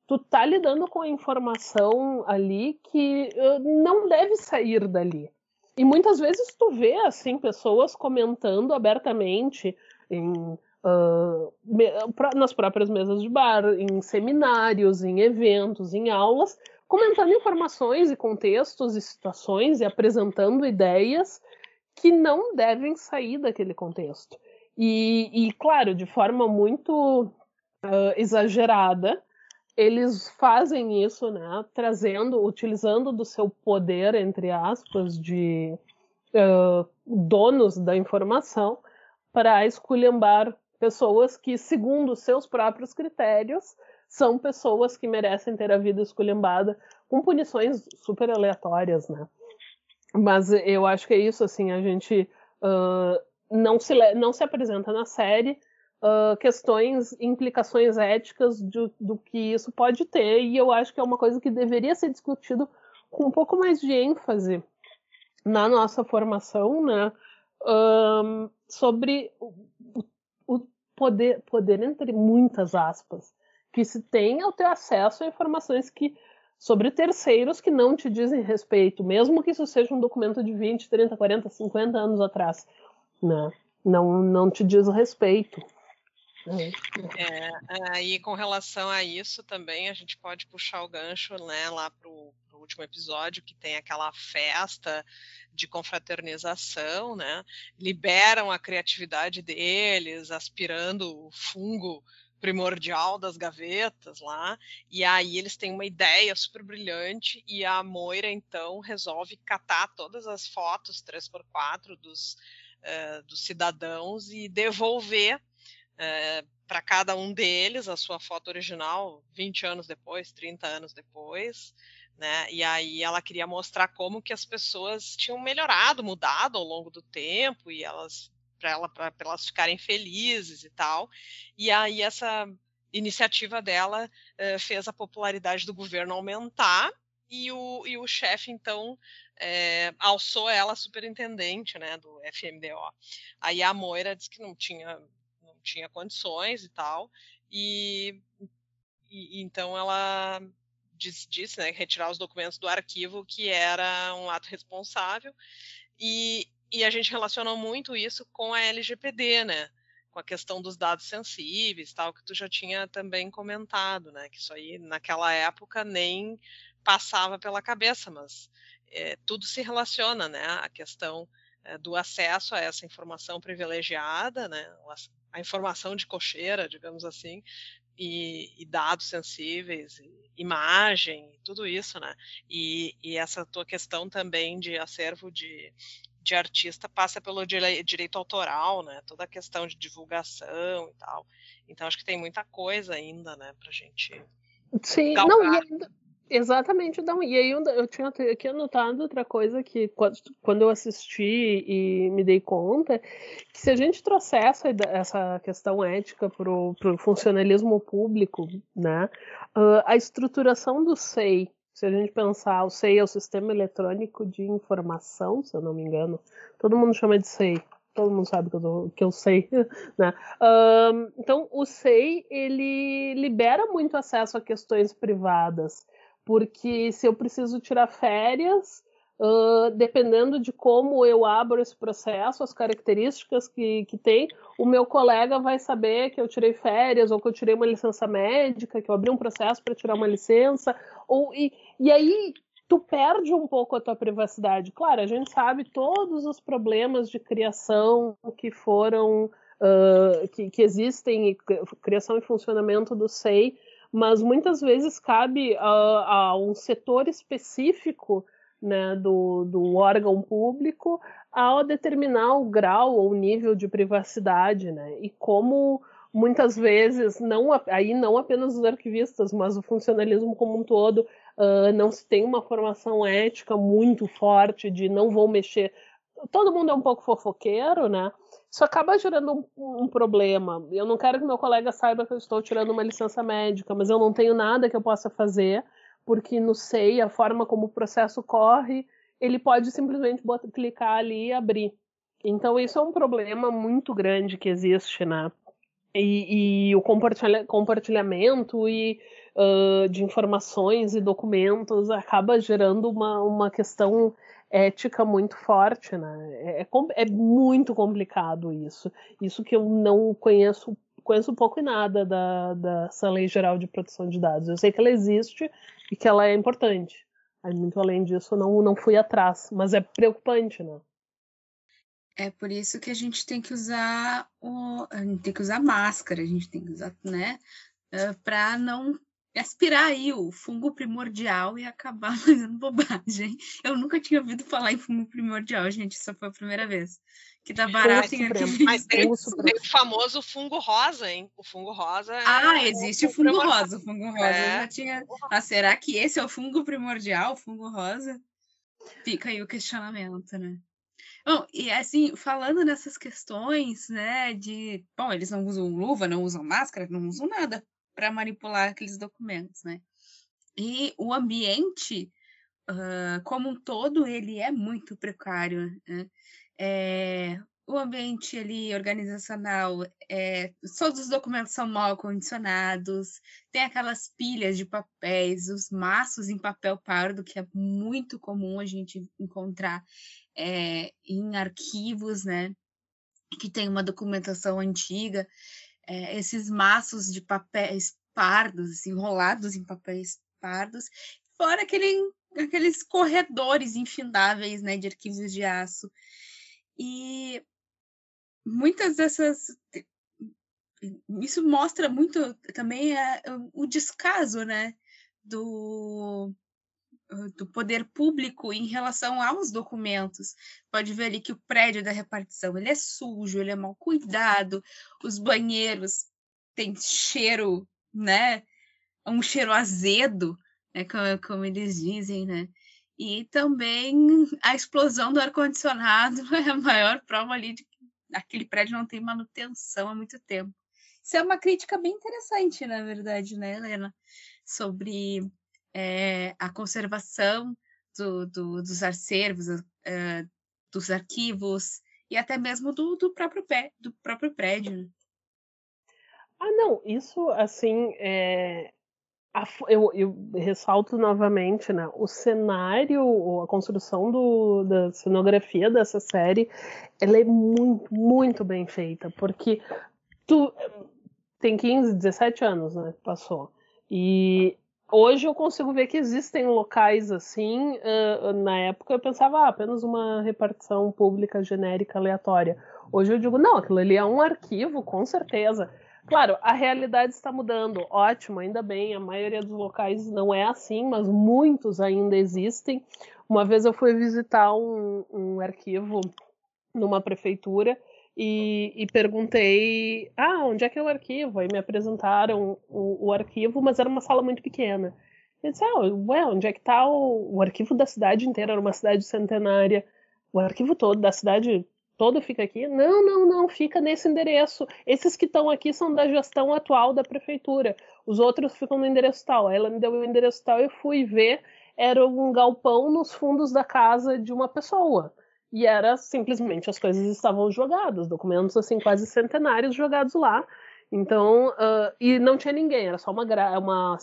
tu tá lidando com a informação ali que uh, não deve sair dali. E muitas vezes tu vê assim pessoas comentando abertamente em, uh, nas próprias mesas de bar, em seminários, em eventos, em aulas, comentando informações e contextos e situações e apresentando ideias que não devem sair daquele contexto. E, e claro, de forma muito uh, exagerada, eles fazem isso, né, trazendo, utilizando do seu poder, entre aspas, de uh, donos da informação, para esculhambar pessoas que, segundo seus próprios critérios, são pessoas que merecem ter a vida esculhambada com punições super aleatórias, né? Mas eu acho que é isso, assim, a gente uh, não, se, não se apresenta na série uh, questões, implicações éticas do, do que isso pode ter, e eu acho que é uma coisa que deveria ser discutido com um pouco mais de ênfase na nossa formação, né, um, sobre o, o, poder, poder entre muitas aspas, que se tem ao ter acesso a informações que sobre terceiros que não te dizem respeito, mesmo que isso seja um documento de 20, 30, 40, 50 anos atrás, né? Não, não te diz respeito. É, aí com relação a isso também a gente pode puxar o gancho né, lá para o último episódio que tem aquela festa de confraternização, né? Liberam a criatividade deles, aspirando o fungo primordial das gavetas lá, e aí eles têm uma ideia super brilhante e a Moira então resolve catar todas as fotos 3x4 dos, uh, dos cidadãos e devolver é, para cada um deles a sua foto original 20 anos depois, 30 anos depois, né? E aí ela queria mostrar como que as pessoas tinham melhorado, mudado ao longo do tempo e elas para ela, elas ficarem felizes e tal. E aí essa iniciativa dela eh, fez a popularidade do governo aumentar e o, e o chefe, então, é, alçou ela superintendente né, do FMDO. Aí a Moira disse que não tinha tinha condições e tal, e, e então ela disse, disse né, retirar os documentos do arquivo, que era um ato responsável, e, e a gente relacionou muito isso com a LGPD, né? Com a questão dos dados sensíveis, tal, que tu já tinha também comentado, né? Que isso aí naquela época nem passava pela cabeça, mas é, tudo se relaciona, né? A questão é, do acesso a essa informação privilegiada, né? a informação de cocheira, digamos assim, e, e dados sensíveis, e imagem, tudo isso, né? E, e, essa tua questão também de acervo de, de artista passa pelo direito autoral, né? Toda a questão de divulgação e tal. Então acho que tem muita coisa ainda, né, pra gente. Sim, galgar. não, e ainda, Exatamente. E aí eu tinha aqui anotado outra coisa que quando eu assisti e me dei conta, que se a gente trouxer essa, questão ética para o funcionalismo público, né, a estruturação do SEI, se a gente pensar, o SEI é o Sistema Eletrônico de Informação, se eu não me engano, todo mundo chama de SEI, todo mundo sabe que eu, tô, que eu sei, né? então, o SEI, ele libera muito acesso a questões privadas, porque se eu preciso tirar férias, uh, dependendo de como eu abro esse processo, as características que, que tem, o meu colega vai saber que eu tirei férias ou que eu tirei uma licença médica, que eu abri um processo para tirar uma licença, ou e, e aí tu perde um pouco a tua privacidade. Claro, a gente sabe todos os problemas de criação que foram uh, que, que existem, criação e funcionamento do SEI, mas muitas vezes cabe a, a um setor específico né, do, do, órgão público ao determinar o grau ou nível de privacidade, né? E como muitas vezes não aí não apenas os arquivistas, mas o funcionalismo como um todo uh, não se tem uma formação ética muito forte de não vou mexer. Todo mundo é um pouco fofoqueiro, né? Isso acaba gerando um, um, problema. Eu não quero que meu colega saiba que eu estou tirando uma licença médica, mas eu não tenho nada que eu possa fazer, porque no SEI, a forma como o processo corre, ele pode simplesmente botar, clicar ali e abrir. Então, isso é um problema muito grande que existe, né? E, e o compartilha, compartilhamento e, uh, de informações e documentos acaba gerando uma, uma questão ética muito forte, né? É, é, é, muito complicado isso. Isso que eu não conheço, conheço pouco e nada da, dessa lei geral de proteção de dados. Eu sei que ela existe e que ela é importante. Muito além disso, não, não fui atrás, mas é preocupante, né? É por isso que a gente tem que usar o, a gente tem que usar máscara, a gente tem que usar, né, para não aspirar aí o fungo primordial e acabar fazendo bobagem. Eu nunca tinha ouvido falar em fungo primordial, gente, isso foi a primeira vez. Que dá barato em Mas tem, tem, o famoso fungo rosa, hein? O fungo rosa. É ah, existe o fungo primordial. rosa. O fungo rosa é. já tinha. Ah, será que esse é o fungo primordial, o fungo rosa? Fica aí o questionamento, né? Bom, e assim, falando nessas questões, né, de, bom, eles não usam luva, não usam máscara, não usam nada para manipular aqueles documentos, né? E o ambiente uh, como um todo, ele é muito precário. Né? É, o ambiente ali organizacional, é, todos os documentos são mal condicionados, tem aquelas pilhas de papéis, os maços em papel pardo, que é muito comum a gente encontrar é, em arquivos, né? Que tem uma documentação antiga, é, esses maços de papéis pardos, enrolados em papéis pardos, fora aquele, aqueles corredores infindáveis, né, de arquivos de aço. E muitas dessas isso mostra muito também é, o descaso né do do poder público em relação aos documentos. Pode ver ali que o prédio da repartição ele é sujo, ele é mal cuidado, os banheiros têm cheiro, né? Um cheiro azedo, né? Como, como eles dizem, né? E também a explosão do ar-condicionado é a maior prova ali de que aquele prédio não tem manutenção há muito tempo. Isso é uma crítica bem interessante, na verdade, né, Helena? Sobre é, a conservação do, do, dos acervos, uh, dos arquivos e até mesmo do, do, próprio, pé, do próprio prédio. Né? Ah, não, isso assim é, eu, eu, ressalto novamente, né? O cenário, a construção do, da cenografia dessa série, ela é muito, muito bem feita, porque tu tem 15, 17 anos, né? Passou. E hoje eu consigo ver que existem locais assim. Uh, na época eu pensava ah, apenas uma repartição pública genérica aleatória. Hoje eu digo, não, aquilo ali é um arquivo, com certeza. Claro, a realidade está mudando, ótimo, ainda bem, a maioria dos locais não é assim, mas muitos ainda existem. Uma vez eu fui visitar um, um arquivo numa prefeitura e, e, perguntei: ah, onde é que é o arquivo? Aí me apresentaram o, o arquivo, mas era uma sala muito pequena. Eu disse: ah, ué, onde é que está o, o arquivo da cidade inteira? Era uma cidade centenária. O arquivo todo da cidade todo fica aqui? Não, não, não, fica nesse endereço. Esses que estão aqui são da gestão atual da prefeitura. Os outros ficam no endereço tal. Ela me deu o endereço tal e eu fui ver. Era um galpão nos fundos da casa de uma pessoa. E era simplesmente as coisas estavam jogadas, documentos assim quase centenários jogados lá. Então, uh, e não tinha ninguém, era só uma, uma,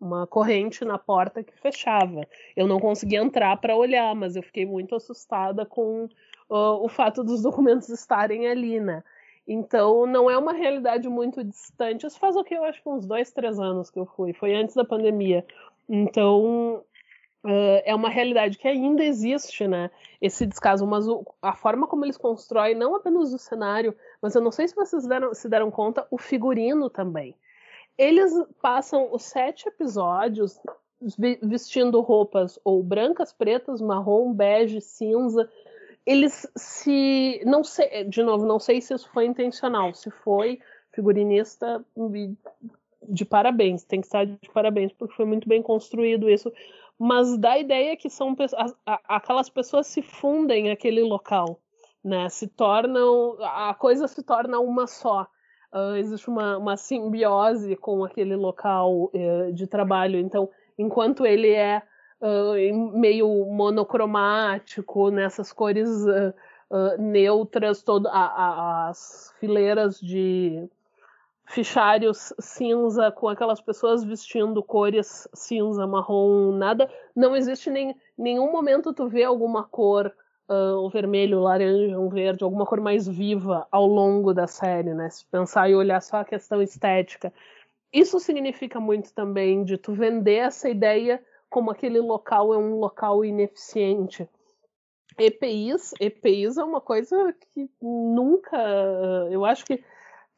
uma corrente na porta que fechava. Eu não conseguia entrar para olhar, mas eu fiquei muito assustada com uh, o fato dos documentos estarem ali, né? Então, não é uma realidade muito distante. Isso faz o que eu acho que uns dois, três anos que eu fui. Foi antes da pandemia. Então, uh, é uma realidade que ainda existe, né? Esse descaso. Mas o, a forma como eles constroem, não apenas o cenário, mas eu não sei se vocês deram, se deram conta, o figurino também. Eles passam os sete episódios vestindo roupas ou brancas, pretas, marrom, bege, cinza, eles se. Não sei, de novo, não sei se isso foi intencional. Se foi, figurinista de parabéns, tem que estar de parabéns, porque foi muito bem construído isso. Mas dá a ideia que são aquelas pessoas se fundem aquele local, né? Se tornam. A coisa se torna uma só. Uh, existe uma, uma simbiose com aquele local uh, de trabalho. Então, enquanto ele é uh, meio monocromático, nessas cores uh, neutras, todo, a, a, as fileiras de fichários cinza com aquelas pessoas vestindo cores cinza, marrom, nada. Não existe nem nenhum momento tu vê alguma cor, uh, um vermelho, laranja, um verde, alguma cor mais viva ao longo da série, né? Se pensar e olhar só a questão estética. Isso significa muito também de tu vender essa ideia como aquele local é um local ineficiente. EPIs, EPIs é uma coisa que nunca, eu acho que,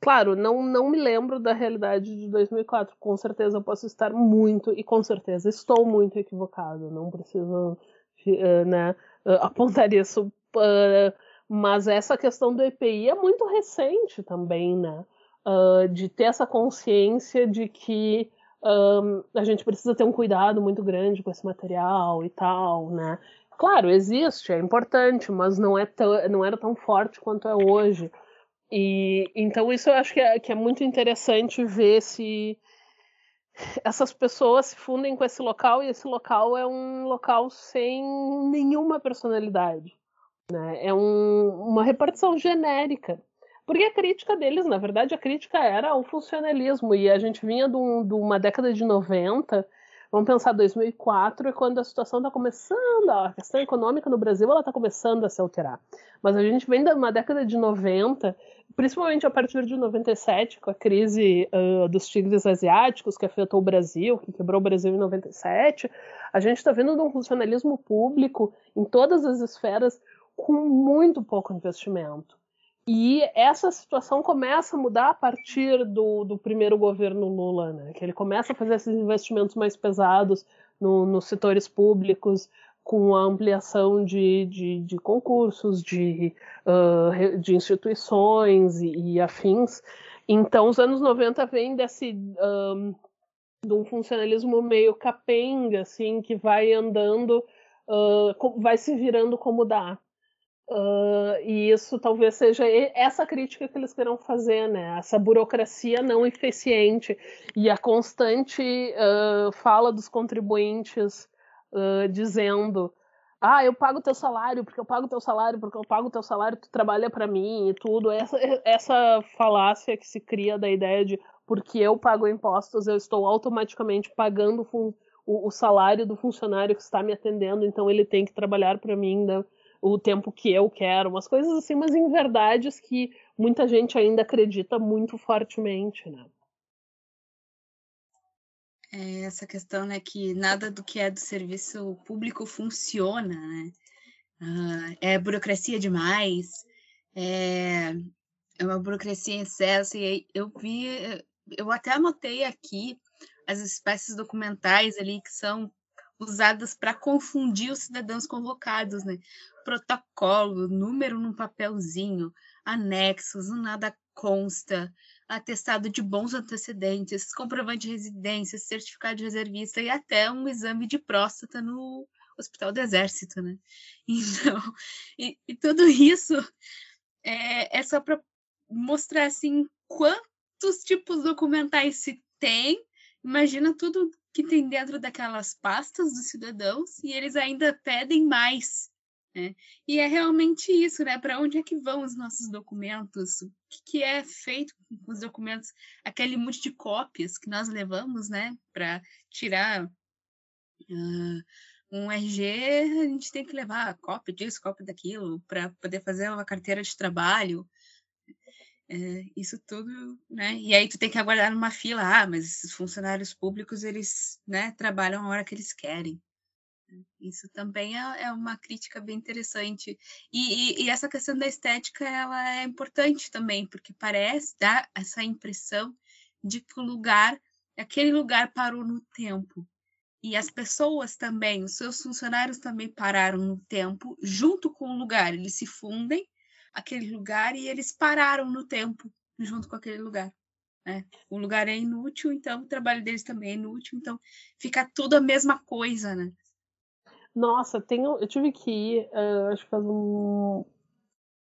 claro, não, não me lembro da realidade de 2004, com certeza posso estar muito, e com certeza estou muito equivocado, não preciso eh, né, eh, apontar isso, mas essa questão do EPI é muito recente também, né, de ter essa consciência de que a gente precisa ter um cuidado muito grande com esse material e tal, né? Claro, existe, é importante, mas não, é tão, não era tão forte quanto é hoje. E então isso eu acho que é, que é muito interessante ver esse, essas pessoas se fundem com esse local e esse local é um local sem nenhuma personalidade. Né? É um, uma repartição genérica. Porque a crítica deles, na verdade, a crítica era o funcionalismo, e a gente vinha de, um, de uma década de 90 Vamos pensar 2004 é quando a situação está começando, a questão econômica no Brasil ela está começando a se alterar. Mas a gente vem de uma década de 90, principalmente a partir de 97, com a crise uh, dos tigres asiáticos que afetou o Brasil, que quebrou o Brasil em 97. A gente está vendo um funcionalismo público em todas as esferas com muito pouco investimento. E essa situação começa a mudar a partir do, do primeiro governo Lula, né? que ele começa a fazer esses investimentos mais pesados no, nos setores públicos, com a ampliação de, de, de concursos, de, uh, de instituições e, e, afins. Então, os anos 90 vêm desse. Um, de um funcionalismo meio capenga, assim, que vai andando, uh, vai se virando como dá. Uh, e isso talvez seja essa crítica que eles queiram fazer, né? Essa burocracia não eficiente e a constante uh, fala dos contribuintes uh, dizendo: ah, eu pago teu salário porque eu pago teu salário porque eu pago teu salário, tu trabalha para mim e tudo. Essa, essa falácia que se cria da ideia de porque eu pago impostos, eu estou automaticamente pagando o, o salário do funcionário que está me atendendo, então ele tem que trabalhar para mim. Né? O tempo que eu quero, umas coisas assim, mas em verdades que muita gente ainda acredita muito fortemente, né? É essa questão, né, que nada do que é do serviço público funciona, né? Uh, é burocracia demais, é, é uma burocracia em excesso, e eu vi, eu até anotei aqui as espécies documentais ali que são usadas para confundir os cidadãos convocados, né? Protocolo, número num papelzinho, anexos, nada consta, atestado de bons antecedentes, comprovante de residência, certificado de reservista e até um exame de próstata no Hospital do Exército, né? Então, e, e tudo isso é, é só para mostrar assim quantos tipos documentais se tem. Imagina tudo que tem dentro daquelas pastas dos cidadãos e eles ainda pedem mais. Né? E é realmente isso, né? Para onde é que vão os nossos documentos? O que, que, é feito com os documentos? Aquele monte de cópias que nós levamos, né? Para tirar uh, um RG, a gente tem que levar cópia disso, cópia daquilo, para poder fazer uma carteira de trabalho. É, isso tudo, né? E aí tu tem que aguardar numa fila, ah, mas os funcionários públicos, eles, né, trabalham a hora que eles querem. Isso também é, é uma crítica bem interessante. E, e, e, essa questão da estética, ela é importante também, porque parece dar essa impressão de que o lugar, aquele lugar parou no tempo. E as pessoas também, os seus funcionários também pararam no tempo, junto com o lugar. Eles se fundem aquele lugar e eles pararam no tempo junto com aquele lugar. Né? O lugar é inútil, então o trabalho deles também é inútil, então fica tudo a mesma coisa, né? Nossa, tenho, eu tive que ir, uh, acho que faz um,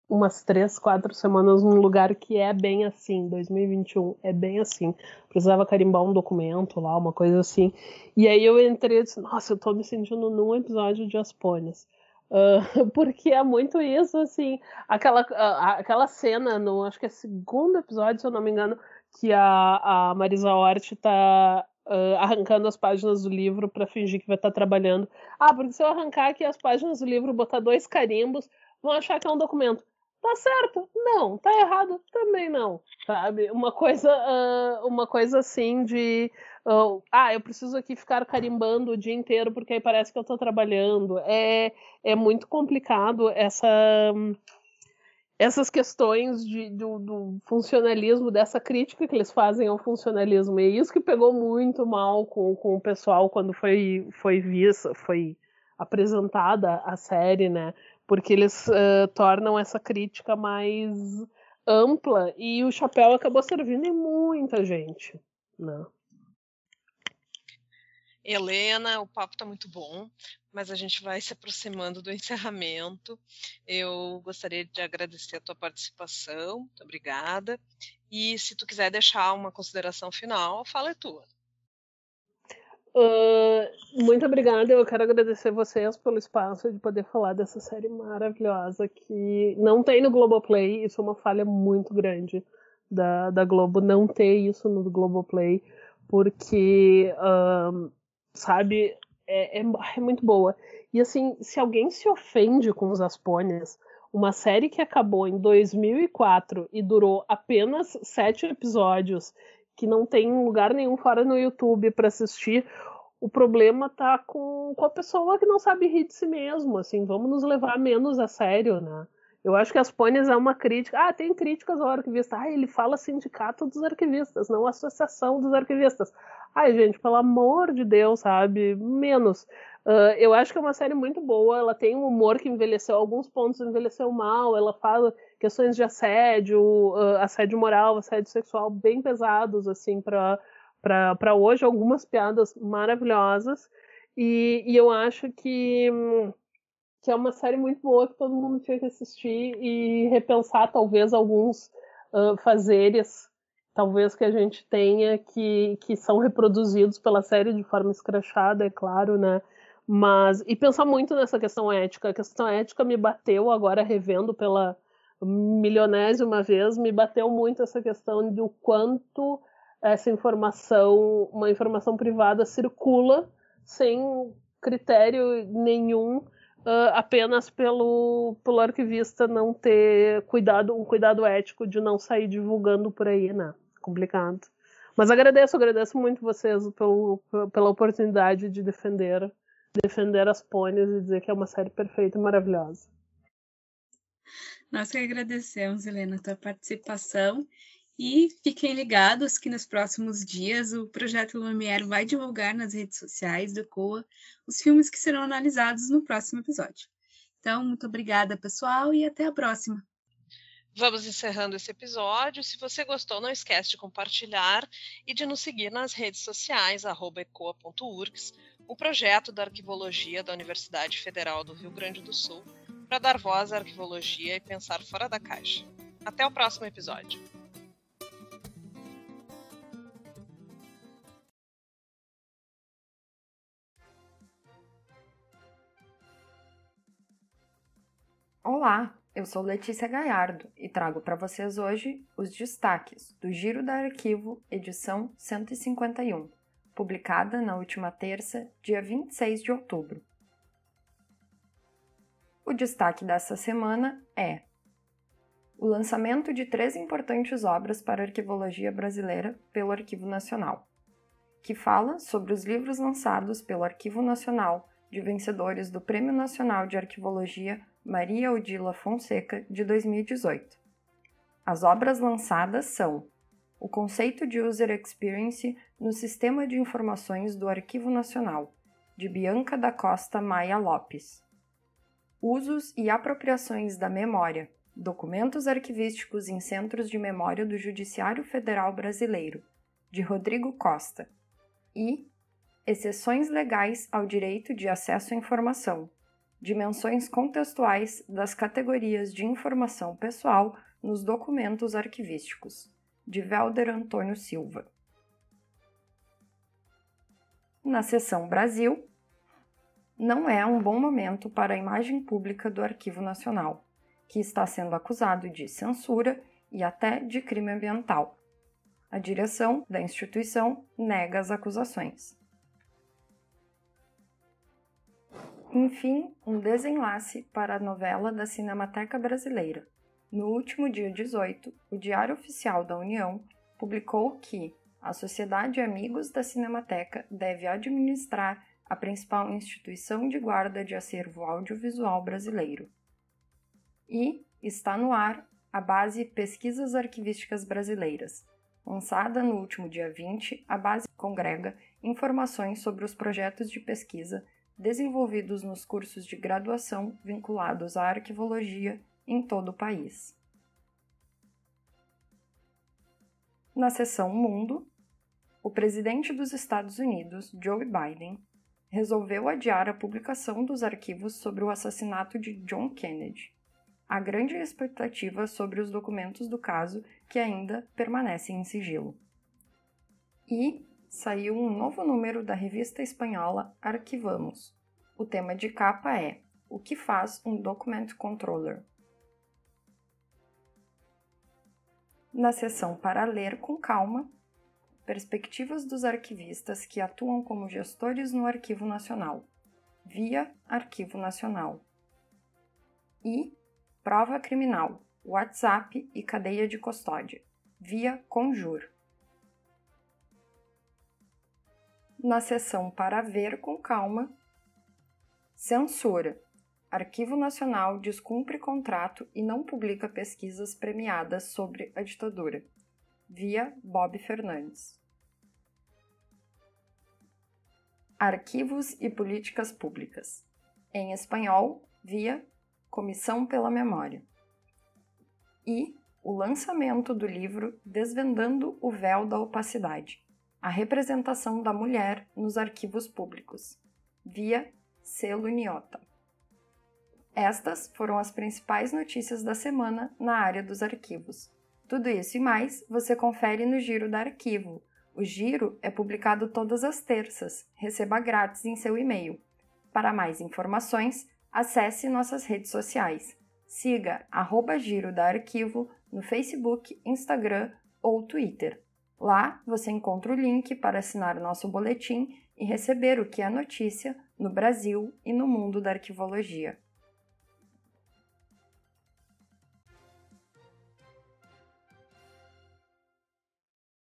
umas três, quatro semanas num lugar que é bem assim, 2021, é bem assim. Precisava carimbar um documento lá, uma coisa assim. E aí eu entrei e disse, nossa, eu tô me sentindo num episódio de Aspones. Uh, porque é muito isso, assim, aquela, uh, aquela cena no, acho que é segundo episódio, se eu não me engano, que a, a Marisa Hort tá uh, arrancando as páginas do livro para fingir que vai estar tá trabalhando. Ah, porque se eu arrancar aqui as páginas do livro, botar dois carimbos, vão achar que é um documento. Tá certo? Não. Tá errado? Também não. Sabe? Uma coisa, uma coisa assim de Ah, eu preciso aqui ficar carimbando o dia inteiro porque aí parece que eu estou trabalhando. É, é muito complicado essa, essas questões de, do, do, funcionalismo, dessa crítica que eles fazem ao funcionalismo. E é isso que pegou muito mal com, com o pessoal quando foi, foi vista, foi apresentada a série, né? Porque eles uh, tornam essa crítica mais ampla e o chapéu acabou servindo em muita gente, né? Helena, o papo está muito bom, mas a gente vai se aproximando do encerramento. Eu gostaria de agradecer a tua participação, muito obrigada. E se tu quiser deixar uma consideração final, a fala é tua. uh, muito obrigada. Eu quero agradecer vocês pelo espaço de poder falar dessa série maravilhosa que não tem no Globoplay. Isso é uma falha muito grande da, da Globo não ter isso no Globoplay, porque, uh, sabe, é, é, é, muito boa. E assim, se alguém se ofende com os Aspônias, uma série que acabou em 2004 e durou apenas sete episódios, que não tem lugar nenhum fora no YouTube para assistir, o problema tá com, com a pessoa que não sabe rir de si mesmo, assim, vamos nos levar menos a sério, né? Eu acho que as pôneis é uma crítica. Ah, tem críticas ao arquivista. Ah, ele fala sindicato dos arquivistas, não associação dos arquivistas. Ai, gente, pelo amor de Deus, sabe? Menos. Uh, eu acho que é uma série muito boa. Ela tem um humor que envelheceu, alguns pontos envelheceu mal. Ela fala questões de assédio, uh, assédio moral, assédio sexual bem pesados, assim, para hoje. Algumas piadas maravilhosas. E, e eu acho que. Hum, que é uma série muito boa que todo mundo tinha que assistir e repensar talvez alguns uh, fazeres talvez que a gente tenha que, que são reproduzidos pela série de forma escrachada, é claro, né? Mas e pensar muito nessa questão ética. A questão ética me bateu agora revendo pela milionésima vez, me bateu muito essa questão do quanto essa informação, uma informação privada circula sem critério nenhum uh, apenas pelo, pelo arquivista não ter cuidado, um cuidado ético de não sair divulgando por aí, né? Complicado. Mas agradeço, agradeço muito vocês pelo, pela oportunidade de defender defender as pôneis e dizer que é uma série perfeita e maravilhosa. Nós que agradecemos, Helena, a tua participação e fiquem ligados que nos próximos dias o Projeto Lumière vai divulgar nas redes sociais do COA os filmes que serão analisados no próximo episódio. Então, muito obrigada, pessoal, e até a próxima. Vamos encerrando esse episódio. Se você gostou, não esquece de compartilhar e de nos seguir nas redes sociais, ecoa.urgs, o projeto da arquivologia da Universidade Federal do Rio Grande do Sul, para dar voz à arquivologia e pensar fora da caixa. Até o próximo episódio. Olá, eu sou Letícia Gaiardo e trago para vocês hoje os destaques do Giro da Arquivo, edição 151, publicada na última terça, dia 26 de outubro. O destaque dessa semana é o lançamento de três importantes obras para a arquivologia brasileira pelo Arquivo Nacional, que fala sobre os livros lançados pelo Arquivo Nacional de vencedores do Prêmio Nacional de Arquivologia Maria Odila Fonseca, de 2018. As obras lançadas são O Conceito de User Experience no Sistema de Informações do Arquivo Nacional, de Bianca da Costa Maia Lopes. Usos e apropriações da memória, documentos arquivísticos em centros de memória do Judiciário Federal Brasileiro, de Rodrigo Costa. E Exceções legais ao direito de acesso à informação, dimensões contextuais das categorias de informação pessoal nos documentos arquivísticos, de Velder Antônio Silva. Na seção Brasil, não é um bom momento para a imagem pública do Arquivo Nacional, que está sendo acusado de censura e até de crime ambiental. A direção da instituição nega as acusações. Enfim, um desenlace para a novela da Cinemateca Brasileira. No último dia 18, o Diário Oficial da União publicou que a Sociedade Amigos da Cinemateca deve administrar a principal instituição de guarda de acervo audiovisual brasileiro. E está no ar a base Pesquisas Arquivísticas Brasileiras. Lançada no último dia 20, a base congrega informações sobre os projetos de pesquisa desenvolvidos nos cursos de graduação vinculados à arquivologia em todo o país. Na seção Mundo, o presidente dos Estados Unidos, Joe Biden, resolveu adiar a publicação dos arquivos sobre o assassinato de John Kennedy. Há grande expectativa sobre os documentos do caso que ainda permanecem em sigilo. E saiu um novo número da revista espanhola Arquivamos. O tema de capa é O que faz um Document Controller? Na seção para ler com calma, perspectivas dos arquivistas que atuam como gestores no Arquivo Nacional, via Arquivo Nacional. E prova criminal, WhatsApp e cadeia de custódia, via Conjur. Na seção para ver com calma, censura, Arquivo Nacional descumpre contrato e não publica pesquisas premiadas sobre a ditadura. Via Bob Fernandes. Arquivos e Políticas Públicas. Em espanhol, via Comissão pela Memória. E o lançamento do livro Desvendando o Véu da Opacidade a representação da mulher nos arquivos públicos, via Selo Niota. Estas foram as principais notícias da semana na área dos arquivos. Tudo isso e mais você confere no Giro da Arquivo. O Giro é publicado todas as terças. Receba grátis em seu e-mail. Para mais informações, acesse nossas redes sociais. Siga arroba Giro da Arquivo no Facebook, Instagram ou Twitter. Lá você encontra o link para assinar nosso boletim e receber o que é notícia no Brasil e no mundo da arquivologia.